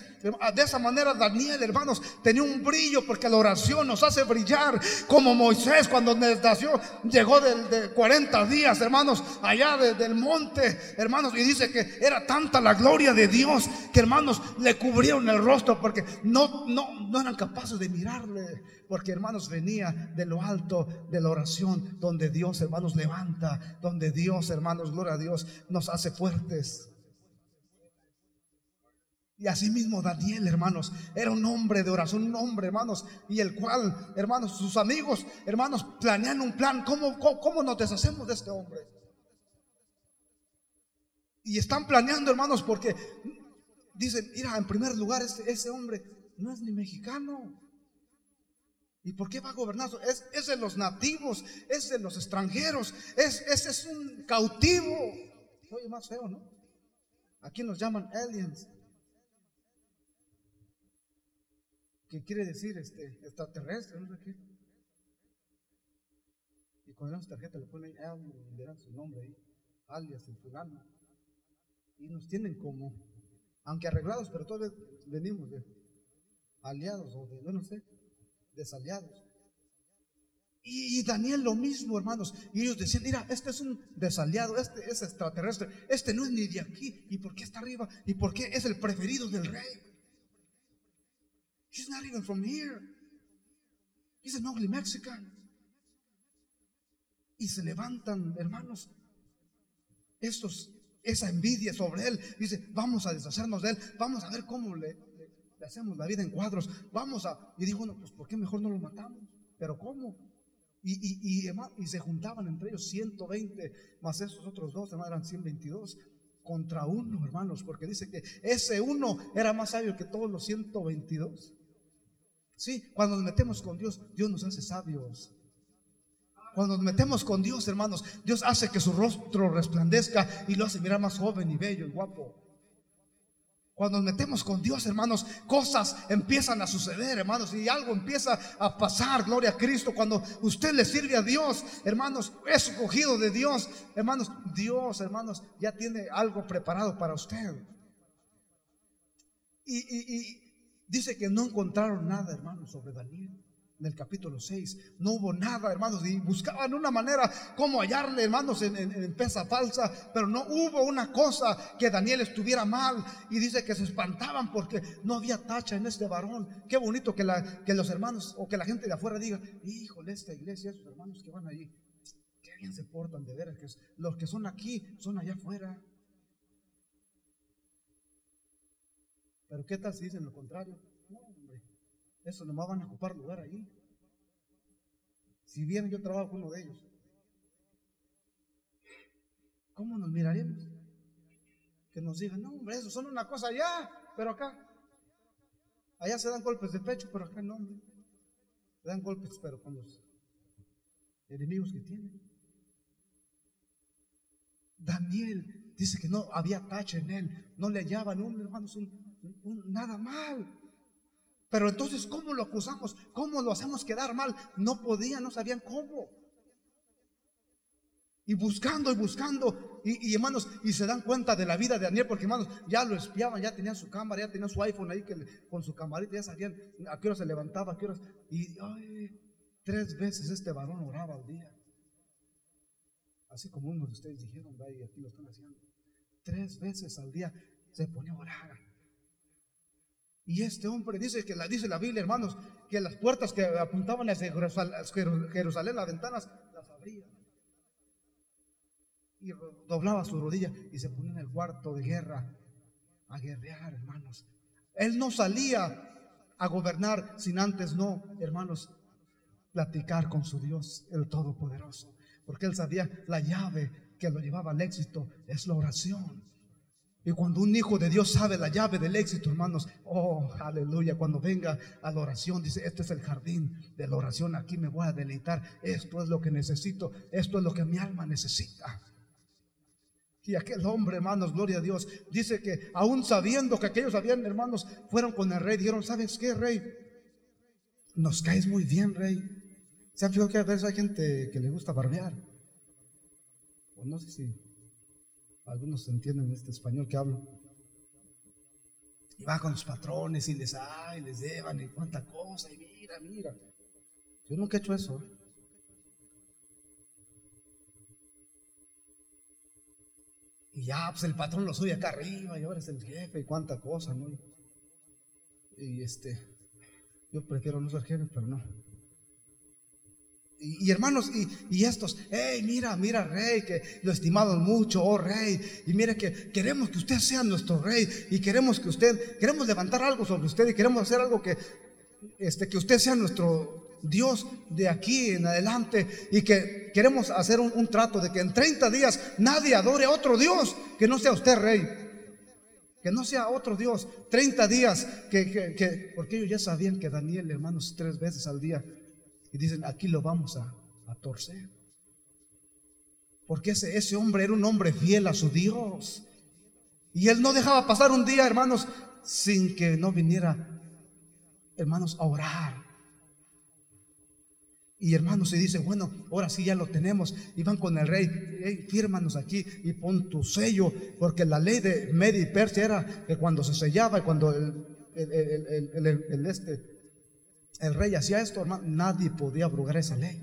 Speaker 1: De esa manera Daniel, hermanos, tenía un brillo porque la oración nos hace brillar. Como Moisés cuando nació, llegó de, 40 días, hermanos, allá del monte, hermanos, y dice que era tanta la gloria de Dios que, hermanos, le cubrieron el rostro porque no, no, no eran capaces de mirarle, porque hermanos venía de lo alto de la oración, donde Dios hermanos levanta, donde Dios hermanos, gloria a Dios, nos hace fuertes. Y asimismo Daniel, hermanos, era un hombre de oración, un hombre, hermanos, y el cual, hermanos, sus amigos, hermanos, planean un plan. ¿Cómo, cómo, cómo nos deshacemos de este hombre? Y están planeando, hermanos, porque dicen, mira, en primer lugar, ese, ese hombre no es ni mexicano. ¿Y por qué va a gobernar? Es, es de los nativos, es de los extranjeros, es, ese es un cautivo. Oye, más feo, ¿no? Aquí nos llaman aliens. ¿Qué quiere decir este extraterrestre? No sé qué. Y cuando le tarjeta le ponen alien, le dan su nombre ahí, alias el fulano. Y nos tienen como aunque arreglados, pero todos venimos de aliados o de, no sé, desaliados. Y, Daniel lo mismo, hermanos. Y ellos decían, mira, este es un desaliado, este es extraterrestre, este no es ni de aquí. ¿Y por qué está arriba? ¿Y por qué es el preferido del rey? He's not even from here. He's an ugly Mexican. Y se levantan, hermanos, estos esa envidia sobre él. Dice, vamos a deshacernos de él, vamos a ver cómo le, hacemos la vida en cuadros. Vamos a... Y dijo, bueno, pues ¿por qué mejor no lo matamos? Pero ¿cómo? Y, y, se juntaban entre ellos 120, más esos otros dos, eran 122 contra uno, hermanos, porque dice que ese uno era más sabio que todos los 122. Sí, cuando nos metemos con Dios, Dios nos hace sabios. Cuando nos metemos con Dios, hermanos, Dios hace que su rostro resplandezca y lo hace mirar más joven y bello y guapo. Cuando nos metemos con Dios, hermanos, cosas empiezan a suceder, hermanos, y algo empieza a pasar, gloria a Cristo. Cuando usted le sirve a Dios, hermanos, es escogido de Dios, hermanos, Dios, hermanos, ya tiene algo preparado para usted. Y, y dice que no encontraron nada, hermanos, sobre Daniel en el capítulo 6. No hubo nada, hermanos, y buscaban una manera como hallarle, hermanos, en, pesa falsa, pero no hubo una cosa que Daniel estuviera mal. Y dice que se espantaban porque no había tacha en este varón. Qué bonito que, la, que los hermanos o que la gente de afuera diga, híjole, esta iglesia, esos hermanos que van allí, qué bien se portan de veras, los que son aquí son allá afuera. Pero ¿qué tal si dicen lo contrario? Eso nomás van a ocupar lugar ahí. Si bien yo trabajo con uno de ellos, ¿cómo nos miraríamos? Que nos digan, no, hombre, eso son una cosa allá, pero acá. Allá se dan golpes de pecho, pero acá no, Se dan golpes, pero con los enemigos que tienen. Daniel dice que no había tacha en él, no le hallaban un hermano, nada mal. Pero entonces, ¿cómo lo acusamos? ¿Cómo lo hacemos quedar mal? No podían, no sabían cómo. Y buscando y buscando, y, hermanos, y se dan cuenta de la vida de Daniel, porque hermanos, ya lo espiaban, ya tenían su cámara, ya tenían su iPhone ahí que con su camarita, ya sabían a qué hora se levantaba, a qué hora. Y tres veces este varón oraba al día. Así como unos de ustedes dijeron, y aquí lo están haciendo. Tres veces al día se ponía a orar. Y este hombre dice que la dice la Biblia, hermanos, que las puertas que apuntaban hacia Jerusalén, las ventanas, las abría. Y doblaba su rodilla y se ponía en el cuarto de guerra a guerrear, hermanos. Él no salía a gobernar sin antes no, hermanos, platicar con su Dios, el Todopoderoso. Porque él sabía la llave que lo llevaba al éxito es la oración. Y cuando un hijo de Dios sabe la llave del éxito, hermanos, oh, aleluya, cuando venga a la oración, dice, este es el jardín de la oración, aquí me voy a deleitar, esto es lo que necesito, esto es lo que mi alma necesita. Y aquel hombre, hermanos, gloria a Dios, dice que aún sabiendo que aquellos habían, hermanos, fueron con el rey, dijeron, ¿sabes qué, rey? Nos caes muy bien, rey. ¿Se han fijado que a veces hay gente que le gusta barbear? O no sé si algunos entienden este español que hablo. Y va con los patrones y les, ay, les llevan y cuánta cosa, y mira, mira. Yo nunca he hecho eso. ¿eh? Y ya, pues el patrón lo sube acá arriba y ahora es el jefe y cuánta cosa, ¿no? Y este, yo prefiero no ser jefe, pero no. Y, hermanos, y, estos, hey, mira, mira, rey, que lo estimamos mucho, oh rey, y mire que queremos que usted sea nuestro rey, y queremos que usted, queremos levantar algo sobre usted, y queremos hacer algo que, este, que usted sea nuestro Dios de aquí en adelante, y que queremos hacer un, trato de que en 30 días nadie adore a otro Dios que no sea usted rey. Que no sea otro Dios. 30 días, que, que porque ellos ya sabían que Daniel, hermanos, tres veces al día y dicen, aquí lo vamos a, torcer. Porque ese, hombre era un hombre fiel a su Dios. Y él no dejaba pasar un día, hermanos, sin que no viniera, hermanos, a orar. Y hermanos, se dice, bueno, ahora sí ya lo tenemos. Y van con el rey, fírmanos aquí y pon tu sello. Porque la ley de Media y Persia era que cuando se sellaba y cuando el este, el rey hacía esto, hermano, nadie podía abrogar esa ley.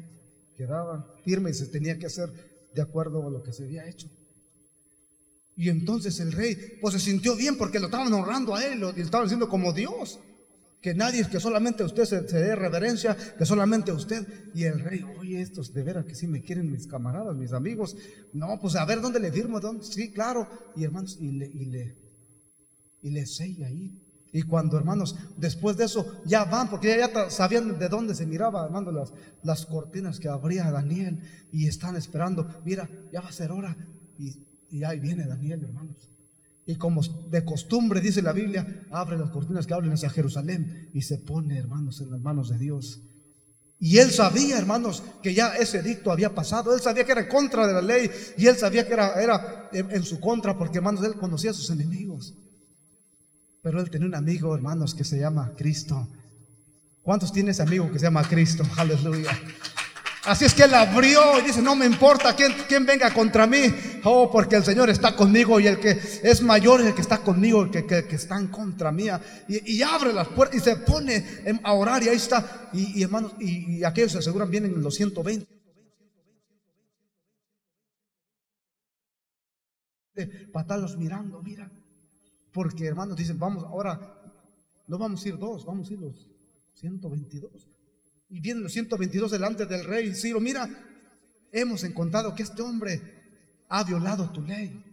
Speaker 1: Quedaba firme y se tenía que hacer de acuerdo a lo que se había hecho. Y entonces el rey, pues se sintió bien porque lo estaban honrando a él, lo estaban diciendo como Dios. Que nadie, que solamente usted se, dé reverencia, que solamente usted. Y el rey, oye, estos de veras que sí me quieren mis camaradas, mis amigos. No, pues a ver dónde le firmo, ¿dónde? Sí, claro. Y hermanos, y le, y le, y le sella ahí. Y cuando, hermanos, después de eso ya van, porque ya, sabían de dónde se miraba, hermanos, las, las cortinas que abría Daniel y están esperando. Mira, ya va a ser hora. Y, y ahí viene Daniel, hermanos. Y como de costumbre dice la Biblia, abre las cortinas que hablen hacia Jerusalén y se pone, hermanos, en las manos de Dios. Y él sabía, hermanos, que ya ese edicto había pasado. Él sabía que era en contra de la ley y él sabía que era, era en, su contra porque, hermanos, él conocía a sus enemigos. Pero él tenía un amigo, hermanos, que se llama Cristo. ¿Cuántos tiene ese amigo que se llama Cristo? Aleluya. Así es que él abrió y dice, no me importa quién, venga contra mí. Oh, porque el Señor está conmigo y el que es mayor es el que está conmigo, el que, que, está en contra mía. Y, abre las puertas y se pone a orar y ahí está. Y, hermanos, y, aquellos se aseguran vienen los 120. Patalos mirando, mira. Porque hermanos dicen, vamos, ahora no vamos a ir dos, vamos a ir los 122. Y vienen los 122 delante del rey Ciro, mira, hemos encontrado que este hombre ha violado tu ley.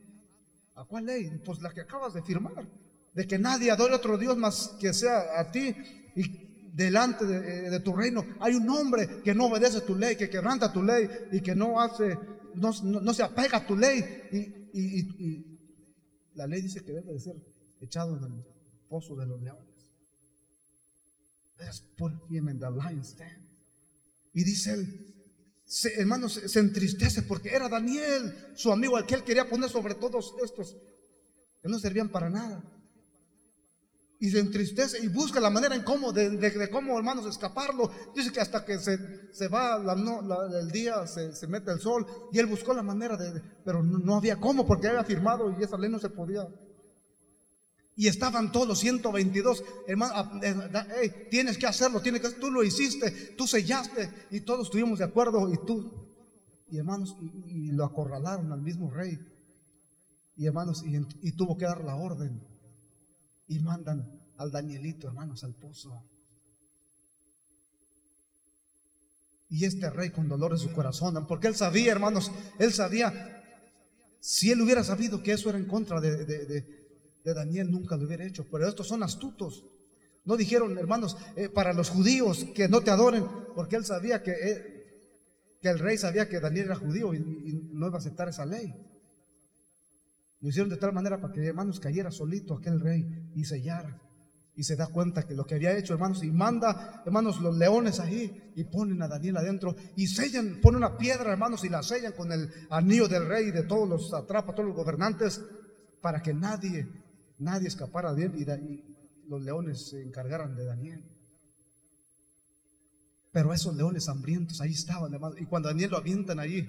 Speaker 1: ¿A cuál ley? Pues la que acabas de firmar, de que nadie adore otro Dios más que sea a ti y delante de, eh, tu reino hay un hombre que no obedece tu ley, que quebranta tu ley y que no hace, no, se apega a tu ley. Y, la ley dice que debe de ser echado en el pozo de los leones. Y dice él, se, hermanos, se, entristece porque era Daniel, su amigo, al que él quería poner sobre todos estos que no servían para nada. Y se entristece y busca la manera en cómo, de, cómo, hermanos, escaparlo. Dice que hasta que se, va el día, se, mete el sol, y él buscó la manera de, pero no, no había cómo, porque había firmado y esa ley no se podía y estaban todos los 122, hermano, ah, eh, tienes que hacerlo, tienes que, tú lo hiciste, tú sellaste y todos estuvimos de acuerdo y tú, y hermanos, y, lo acorralaron al mismo rey. Y hermanos, y, tuvo que dar la orden. Y mandan al Danielito, hermanos, al pozo. Y este rey con dolor en su corazón, porque él sabía, hermanos, él sabía, si él hubiera sabido que eso era en contra de, de Daniel nunca lo hubiera hecho, pero estos son astutos. No dijeron, hermanos, eh, para los judíos que no te adoren, porque él sabía que, eh, que el rey sabía que Daniel era judío y, no iba a aceptar esa ley. Lo hicieron de tal manera para que, hermanos, cayera solito aquel rey y sellara. Y se da cuenta que lo que había hecho, hermanos, y manda, hermanos, los leones ahí y ponen a Daniel adentro y sellan, ponen una piedra, hermanos, y la sellan con el anillo del rey y de todos los atrapa, todos los gobernantes, para que nadie nadie escapara de él y, los leones se encargaran de Daniel. Pero esos leones hambrientos ahí estaban, hermano. Y cuando Daniel lo avientan allí,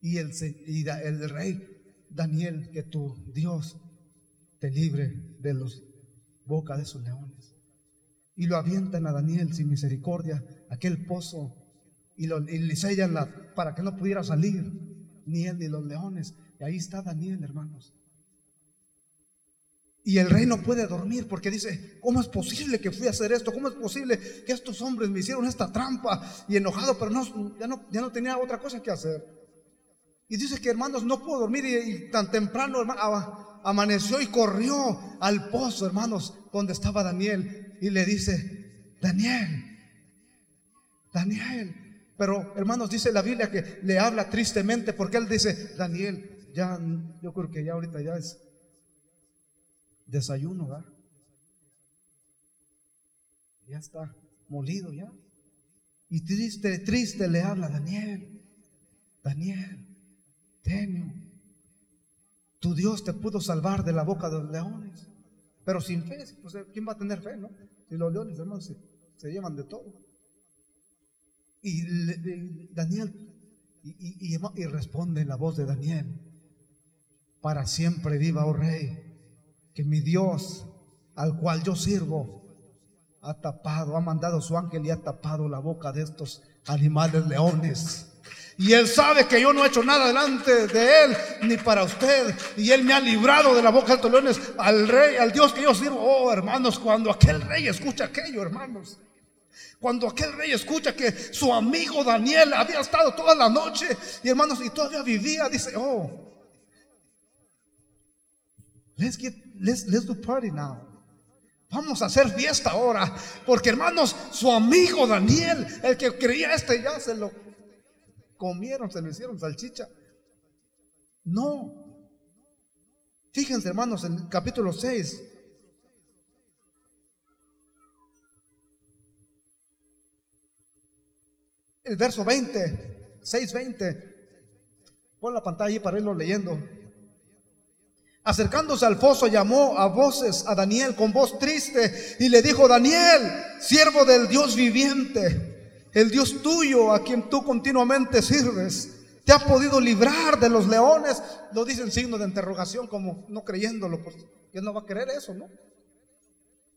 Speaker 1: y el, y el rey Daniel, que tu Dios te libre de los boca de esos leones. Y lo avientan a Daniel sin misericordia, aquel pozo, y, lo, y le sellan la, para que no pudiera salir, ni él ni los leones. Y ahí está Daniel, hermanos. Y el rey no puede dormir porque dice, ¿cómo es posible que fui a hacer esto? ¿Cómo es posible que estos hombres me hicieron esta trampa? Y enojado, pero no, ya, no, ya no tenía otra cosa que hacer. Y dice que hermanos, no puedo dormir y, tan temprano amaneció y corrió al pozo, hermanos, donde estaba Daniel. Y le dice, Daniel, Daniel. Pero hermanos, dice la Biblia que le habla tristemente porque él dice, Daniel, ya, yo creo que ya ahorita ya es desayuno, ¿verdad? Ya está molido ya. Y triste, triste le habla Daniel. Daniel, tenio, tu Dios te pudo salvar de la boca de los leones. Pero sin fe, pues, ¿quién va a tener fe, no? Si los leones, hermanos, se, llevan de todo. Y Daniel, y, responde la voz de Daniel: Para siempre viva, oh rey que mi Dios, al cual yo sirvo, ha tapado, ha mandado su ángel y ha tapado la boca de estos animales leones. Y Él sabe que yo no he hecho nada delante de Él, ni para usted. Y Él me ha librado de la boca de leones al rey, al Dios que yo sirvo. Oh, hermanos, cuando aquel rey escucha aquello, hermanos. Cuando aquel rey escucha que su amigo Daniel había estado toda la noche y hermanos, y todavía vivía, dice, oh, let's get let's, do party now. Vamos a hacer fiesta ahora. Porque hermanos, su amigo Daniel, el que creía este, ya se lo comieron, se lo hicieron salchicha. No. Fíjense hermanos en el capítulo 6. el verso 20, 6:20. Pon la pantalla ahí para irlo leyendo. Acercándose al foso, llamó a voces a Daniel con voz triste y le dijo, Daniel, siervo del Dios viviente, el Dios tuyo a quien tú continuamente sirves, te ha podido librar de los leones. Lo dice en signo de interrogación como no creyéndolo, pues él no va a creer eso, ¿no?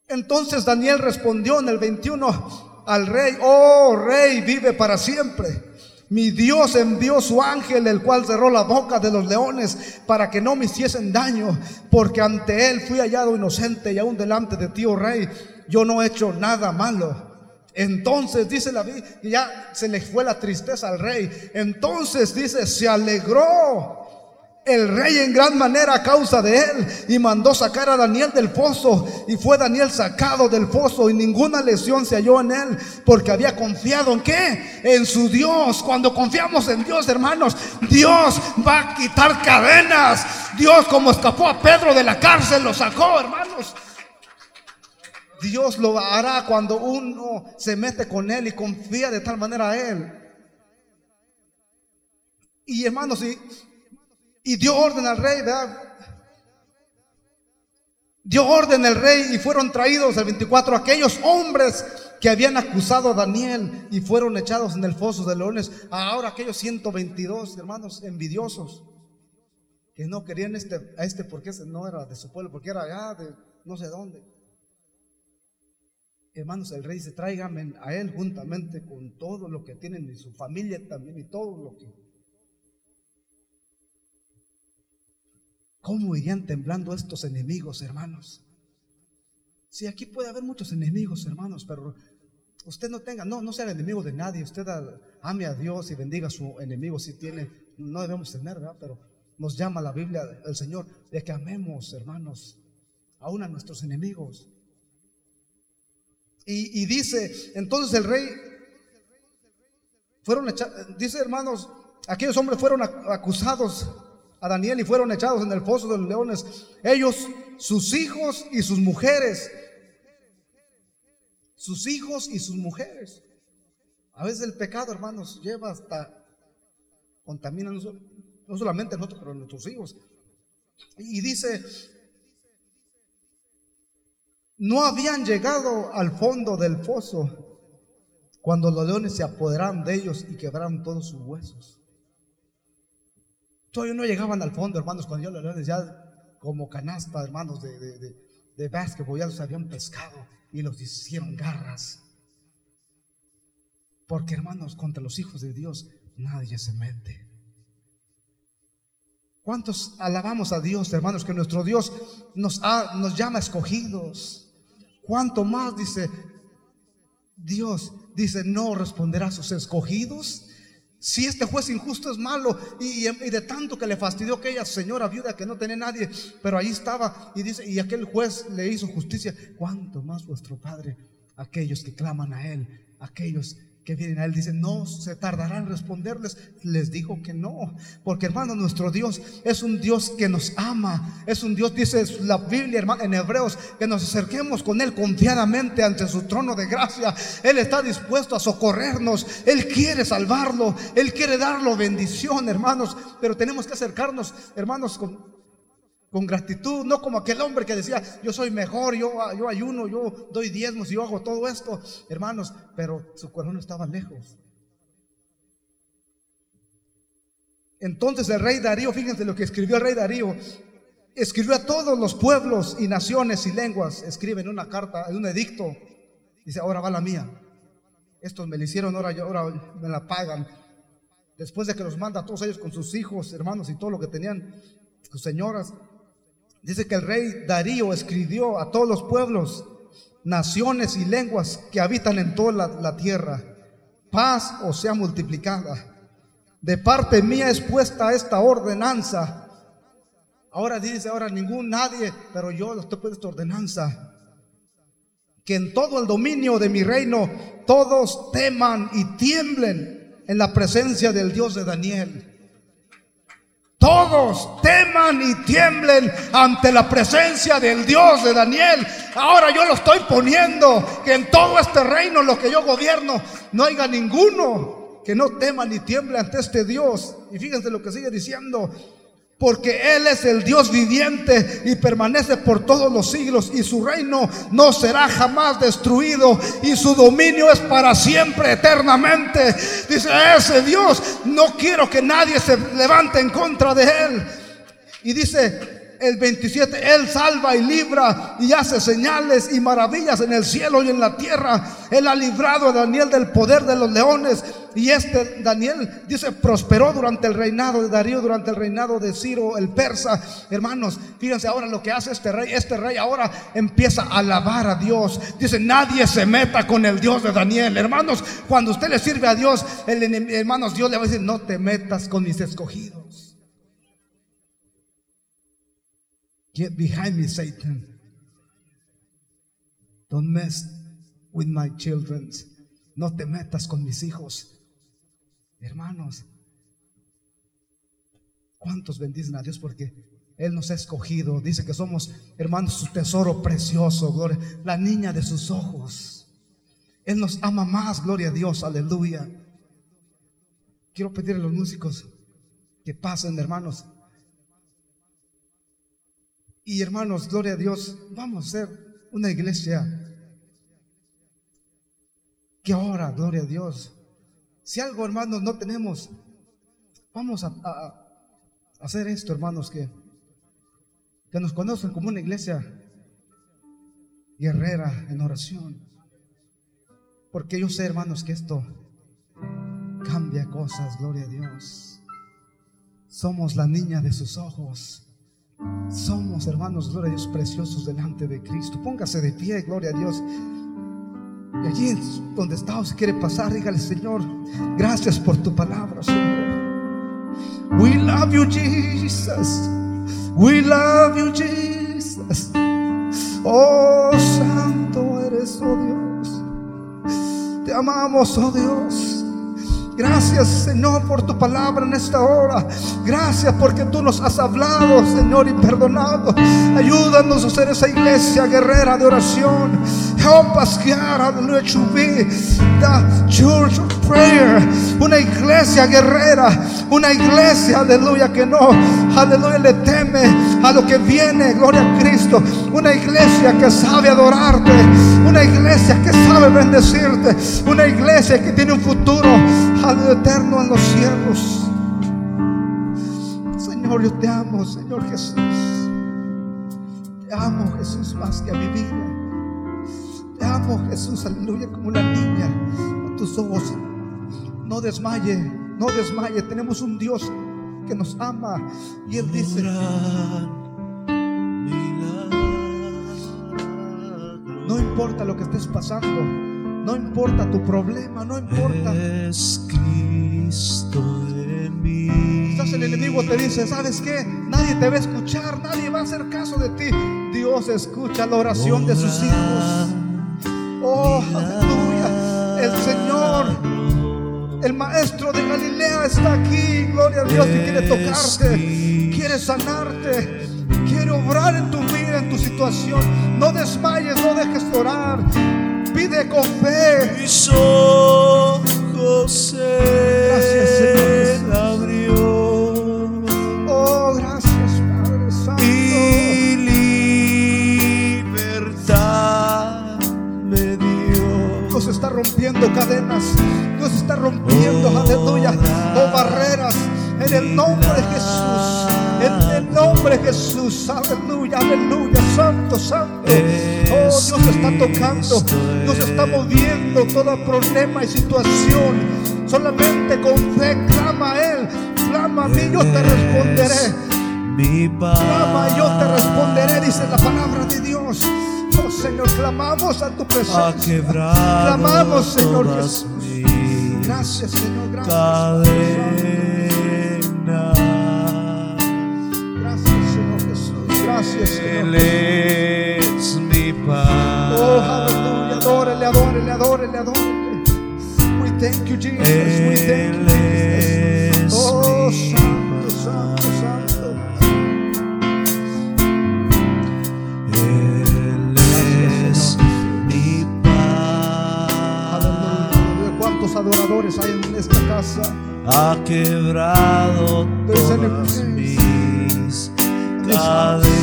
Speaker 1: Entonces Daniel respondió en el 21 al rey, oh rey, vive para siempre. Mi Dios envió su ángel, el cual cerró la boca de los leones para que no me hiciesen daño, porque ante él fui hallado inocente y aún delante de ti, oh rey, yo no he hecho nada malo. Entonces dice la Biblia, ya se le fue la tristeza al rey. Entonces dice, se alegró el rey en gran manera a causa de él y mandó sacar a Daniel del foso y fue Daniel sacado del foso y ninguna lesión se halló en él porque había confiado en qué? En su Dios. Cuando confiamos en Dios, hermanos, Dios va a quitar cadenas. Dios como escapó a Pedro de la cárcel, lo sacó, hermanos. Dios lo hará cuando uno se mete con él y confía de tal manera a él. Y hermanos, si y dio orden al rey, ¿verdad? Dio orden el rey y fueron traídos el 24 aquellos hombres que habían acusado a Daniel y fueron echados en el foso de leones. Ahora aquellos 122 hermanos envidiosos que no querían este, a este porque ese no era de su pueblo, porque era de no sé dónde. Hermanos, el rey se tráigame a él juntamente con todo lo que tienen y su familia también y todo lo que ¿Cómo irían temblando estos enemigos, hermanos? Si aquí puede haber muchos enemigos, hermanos, pero usted no tenga, no, no sea enemigo de nadie, usted ame a Dios y bendiga a su enemigo si tiene, no debemos tener. Pero nos llama la Biblia, el Señor, de que amemos, hermanos, aún a nuestros enemigos. Y, dice, entonces el rey, fueron echados, dice hermanos, aquellos hombres fueron acusados a Daniel y fueron echados en el foso de los leones. Ellos, sus hijos y sus mujeres. Sus hijos y sus mujeres. A veces el pecado, hermanos, lleva hasta, contamina no solamente a nosotros, pero a nuestros hijos. Y dice, no habían llegado al fondo del foso cuando los leones se apoderaron de ellos y quebraron todos sus huesos. Todavía no llegaban al fondo, hermanos, cuando yo los leones ya como canasta, hermanos, de, de, de, básquetbol, ya los habían pescado y los hicieron garras. Porque, hermanos, contra los hijos de Dios nadie se mete. ¿Cuántos alabamos a Dios, hermanos, que nuestro Dios nos, nos llama escogidos? ¿Cuánto más dice Dios? Dice, no responderá a sus escogidos si este juez injusto es malo y, de tanto que le fastidió aquella señora viuda que no tenía nadie, pero ahí estaba y dice, y aquel juez le hizo justicia, ¿cuánto más vuestro Padre? Aquellos que claman a Él, aquellos que vienen a Él dicen, no se tardará en responderles. Les dijo que no, porque hermano, nuestro Dios es un Dios que nos ama, es un Dios, dice la Biblia en Hebreos, que nos acerquemos con Él confiadamente ante su trono de gracia. Él está dispuesto a socorrernos, Él quiere salvarlo, Él quiere darlo bendición, hermanos, pero tenemos que acercarnos, hermanos, con, con gratitud, no como aquel hombre que decía, yo soy mejor, yo, ayuno, yo doy diezmos, yo hago todo esto, hermanos, pero su corazón estaba lejos. Entonces el rey Darío, fíjense lo que escribió el rey Darío, escribió a todos los pueblos y naciones y lenguas, escribe en una carta, en un edicto, dice, ahora va la mía. Estos me la hicieron, ahora, ahora me la pagan. Después de que los manda a todos ellos con sus hijos, hermanos y todo lo que tenían, sus señoras, Dice que el rey Darío escribió a todos los pueblos, naciones y lenguas que habitan en toda la, tierra, paz o sea multiplicada. De parte mía es puesta esta ordenanza. Ahora dice, ahora ningún, nadie, pero yo estoy puesto esta ordenanza. Que en todo el dominio de mi reino todos teman y tiemblen en la presencia del Dios de Daniel todos teman y tiemblen ante la presencia del Dios de Daniel. Ahora yo lo estoy poniendo, que en todo este reino, lo que yo gobierno, no haya ninguno que no tema ni tiemble ante este Dios. Y fíjense lo que sigue diciendo. Porque Él es el Dios viviente y permanece por todos los siglos y su reino no será jamás destruido y su dominio es para siempre, eternamente. Dice, ese Dios, no quiero que nadie se levante en contra de Él. Y dice, el 27, Él salva y libra y hace señales y maravillas en el cielo y en la tierra. Él ha librado a Daniel del poder de los leones. Y este Daniel dice, prosperó durante el reinado de Darío, durante el reinado de Ciro el persa. Hermanos, fíjense ahora lo que hace este rey. Este rey ahora empieza a alabar a Dios. Dice, nadie se meta con el Dios de Daniel. Hermanos, cuando usted le sirve a Dios, el, hermanos, Dios le va a decir, no te metas con mis escogidos. Get behind me, Satan. Don't mess with my children. No te metas con mis hijos. Hermanos, ¿cuántos bendicen a Dios? Porque Él nos ha escogido. Dice que somos, hermanos, su tesoro precioso, gloria. La niña de sus ojos. Él nos ama más, gloria a Dios, aleluya. Quiero pedirle a los músicos que pasen, hermanos. Y hermanos, gloria a Dios, vamos a ser una iglesia que ahora, gloria a Dios. Si algo, hermanos, no tenemos, vamos a, hacer esto, hermanos, que, que nos conozcan como una iglesia guerrera en oración. Porque yo sé, hermanos, que esto cambia cosas, gloria a Dios. Somos la niña de sus ojos. Somos, hermanos, gloria a Dios, preciosos delante de Cristo. Póngase de pie, gloria a Dios. Y allí donde está o se quiere pasar, dígale, Señor, gracias por tu palabra, Señor. We love you, Jesus. We love you, Jesus. Oh, santo eres, oh Dios. Te amamos, oh Dios. Gracias, Señor, por tu palabra en esta hora. Gracias porque tú nos has hablado, Señor, y perdonado. Ayúdanos a ser esa iglesia guerrera de oración. Help us, God, to be the church of prayer. Una iglesia guerrera, una iglesia, aleluya, que no, aleluya, le teme a lo que viene, gloria a Cristo. Una iglesia que sabe adorarte, una iglesia que sabe bendecirte, una iglesia que tiene un futuro eterno en los cielos. Señor, yo te amo, Señor Jesús. Te amo, Jesús, más que a mi vida. Te amo, Jesús, aleluya, como la niña a tus ojos. No desmaye, no desmaye. Tenemos un Dios que nos ama. Y Él dice: No importa lo que estés pasando. No importa tu problema, no importa.
Speaker 2: Es Cristo en mí.
Speaker 1: Quizás el enemigo te dice, ¿sabes qué? Nadie te va a escuchar, nadie va a hacer caso de ti. Dios escucha la oración de sus hijos. Oh, aleluya. El Señor, el Maestro de Galilea está aquí. Gloria a Dios, y quiere tocarte, quiere sanarte, quiere obrar en tu vida, en tu situación. No desmayes, no dejes de orar pide con fe.
Speaker 2: Mis ojos
Speaker 1: Gracias, Señor
Speaker 2: abrió.
Speaker 1: Oh, gracias, Padre Santo.
Speaker 2: Y libertad me dio.
Speaker 1: Dios está rompiendo cadenas. Dios está rompiendo, aleluya, oh, barreras en el nombre de Jesús. Nombre de Jesús, aleluya, aleluya, santo, santo. Oh, Dios está tocando, Dios está moviendo todo problema y situación. Solamente con fe clama a Él, clama a mí, yo te responderé.
Speaker 2: Mi
Speaker 1: Clama y yo te responderé, dice la palabra de Dios. Oh Señor, clamamos a tu presencia. Clamamos, Señor Jesús. Gracias, Señor, gracias. Gracias, Señor.
Speaker 2: Él es mi paz.
Speaker 1: Oh, aleluya. Adórele, adórele, adórele, adórele. We thank you, Jesus. We thank you, Jesus.
Speaker 2: es
Speaker 1: Oh, santo, santo, santo.
Speaker 2: Él es mi paz.
Speaker 1: Aleluya. ¿Cuántos ¿Cuántos adoradores hay en esta casa?
Speaker 2: ha quebrado todas
Speaker 1: pues.
Speaker 2: mis cadenas.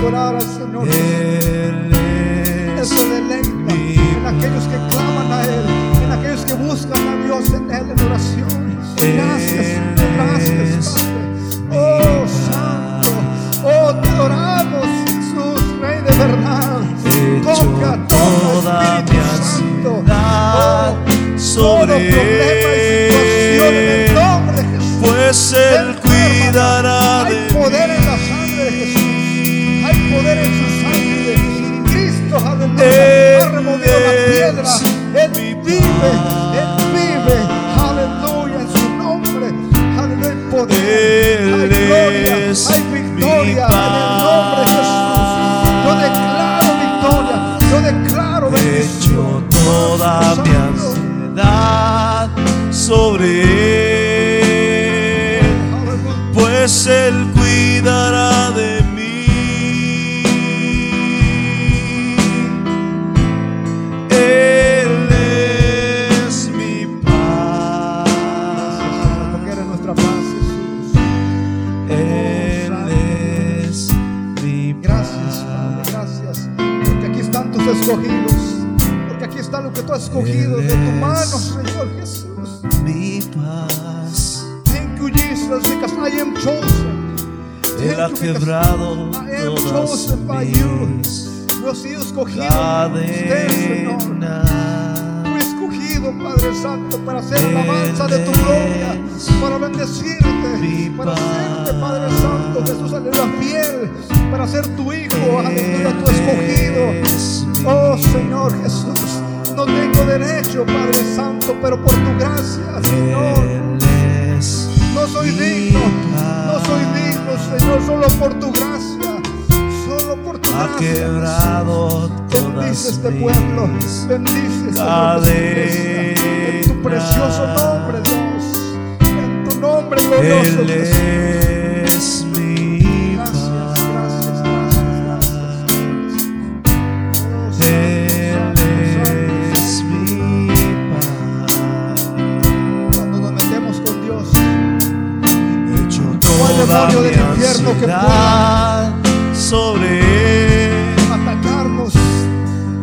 Speaker 1: Adorar al Señor.
Speaker 2: Él
Speaker 1: se deleita en aquellos que claman a Él, en aquellos que buscan a Dios en Él en oración. Gracias, gracias, Padre. Oh, Santo, oh, te adoramos, Jesús, Rey de verdad. Toca,
Speaker 2: toda
Speaker 1: Espíritu Santo. Oh, todo problema poder en su sangre. Cristo, aleluya, removido la piedra. Él vive. Él vive. Aleluya, en su nombre. Aleluya, hay poder. Hay gloria, hay victoria en el nombre de Jesús. Yo declaro victoria. Yo declaro bendición.
Speaker 2: hecho toda mi ansiedad sobre quebrado
Speaker 1: I am
Speaker 2: todas
Speaker 1: chosen by you.
Speaker 2: mis
Speaker 1: Yo he sido escogido por usted, Señor. Fui escogido, Padre Santo, para hacer alabanza de tu gloria, para bendecirte, para hacerte, Padre Santo, Jesús, aleluya, fiel, para ser tu hijo, aleluya, tu escogido. Oh Señor Jesús, no tengo derecho, Padre Santo, pero por tu gracia, Señor, no soy digno, no soy digno, Señor, solo por tu gracia, solo por tu
Speaker 2: Ha
Speaker 1: gracia.
Speaker 2: quebrado
Speaker 1: Bendice este pueblo, bendice esta iglesia, en tu precioso nombre, Dios, en tu nombre glorioso,
Speaker 2: Él
Speaker 1: Jesús.
Speaker 2: es
Speaker 1: demonio del infierno que
Speaker 2: ansiedad sobre él,
Speaker 1: atacarnos,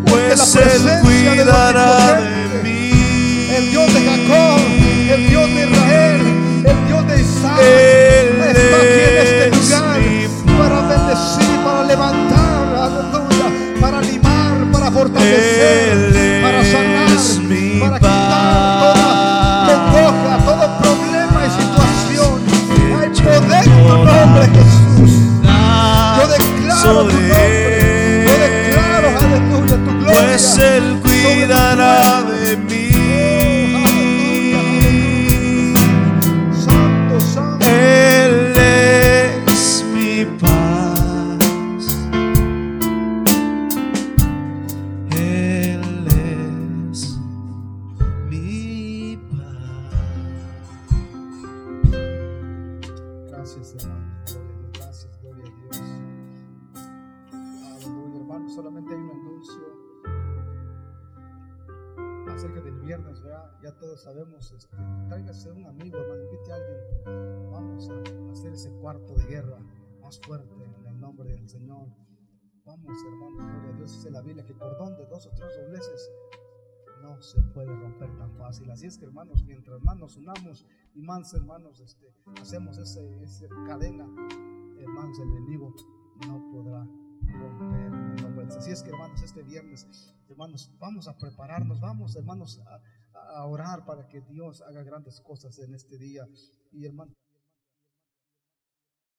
Speaker 1: porque la
Speaker 2: pues él cuidará de mí.
Speaker 1: el Dios de Jacob, el Dios de Israel, el Dios de Isaac,
Speaker 2: Él
Speaker 1: está aquí en este
Speaker 2: es
Speaker 1: lugar para bendecir, para levantar, aleluya, para limar, para fortalecer, gloria.
Speaker 2: pues él
Speaker 1: el Señor. Vamos, hermano. Gloria a Dios. Dice la Biblia que cordón de dos o tres dobleces no se puede romper tan fácil. Así es que hermanos, mientras más nos unamos y más hermanos este, hacemos ese, esa cadena, hermanos, el enemigo no podrá romper el de Jesús. Así es que hermanos, este viernes, hermanos, vamos a prepararnos, vamos hermanos a, a orar para que Dios haga grandes cosas en este día. Y hermanos.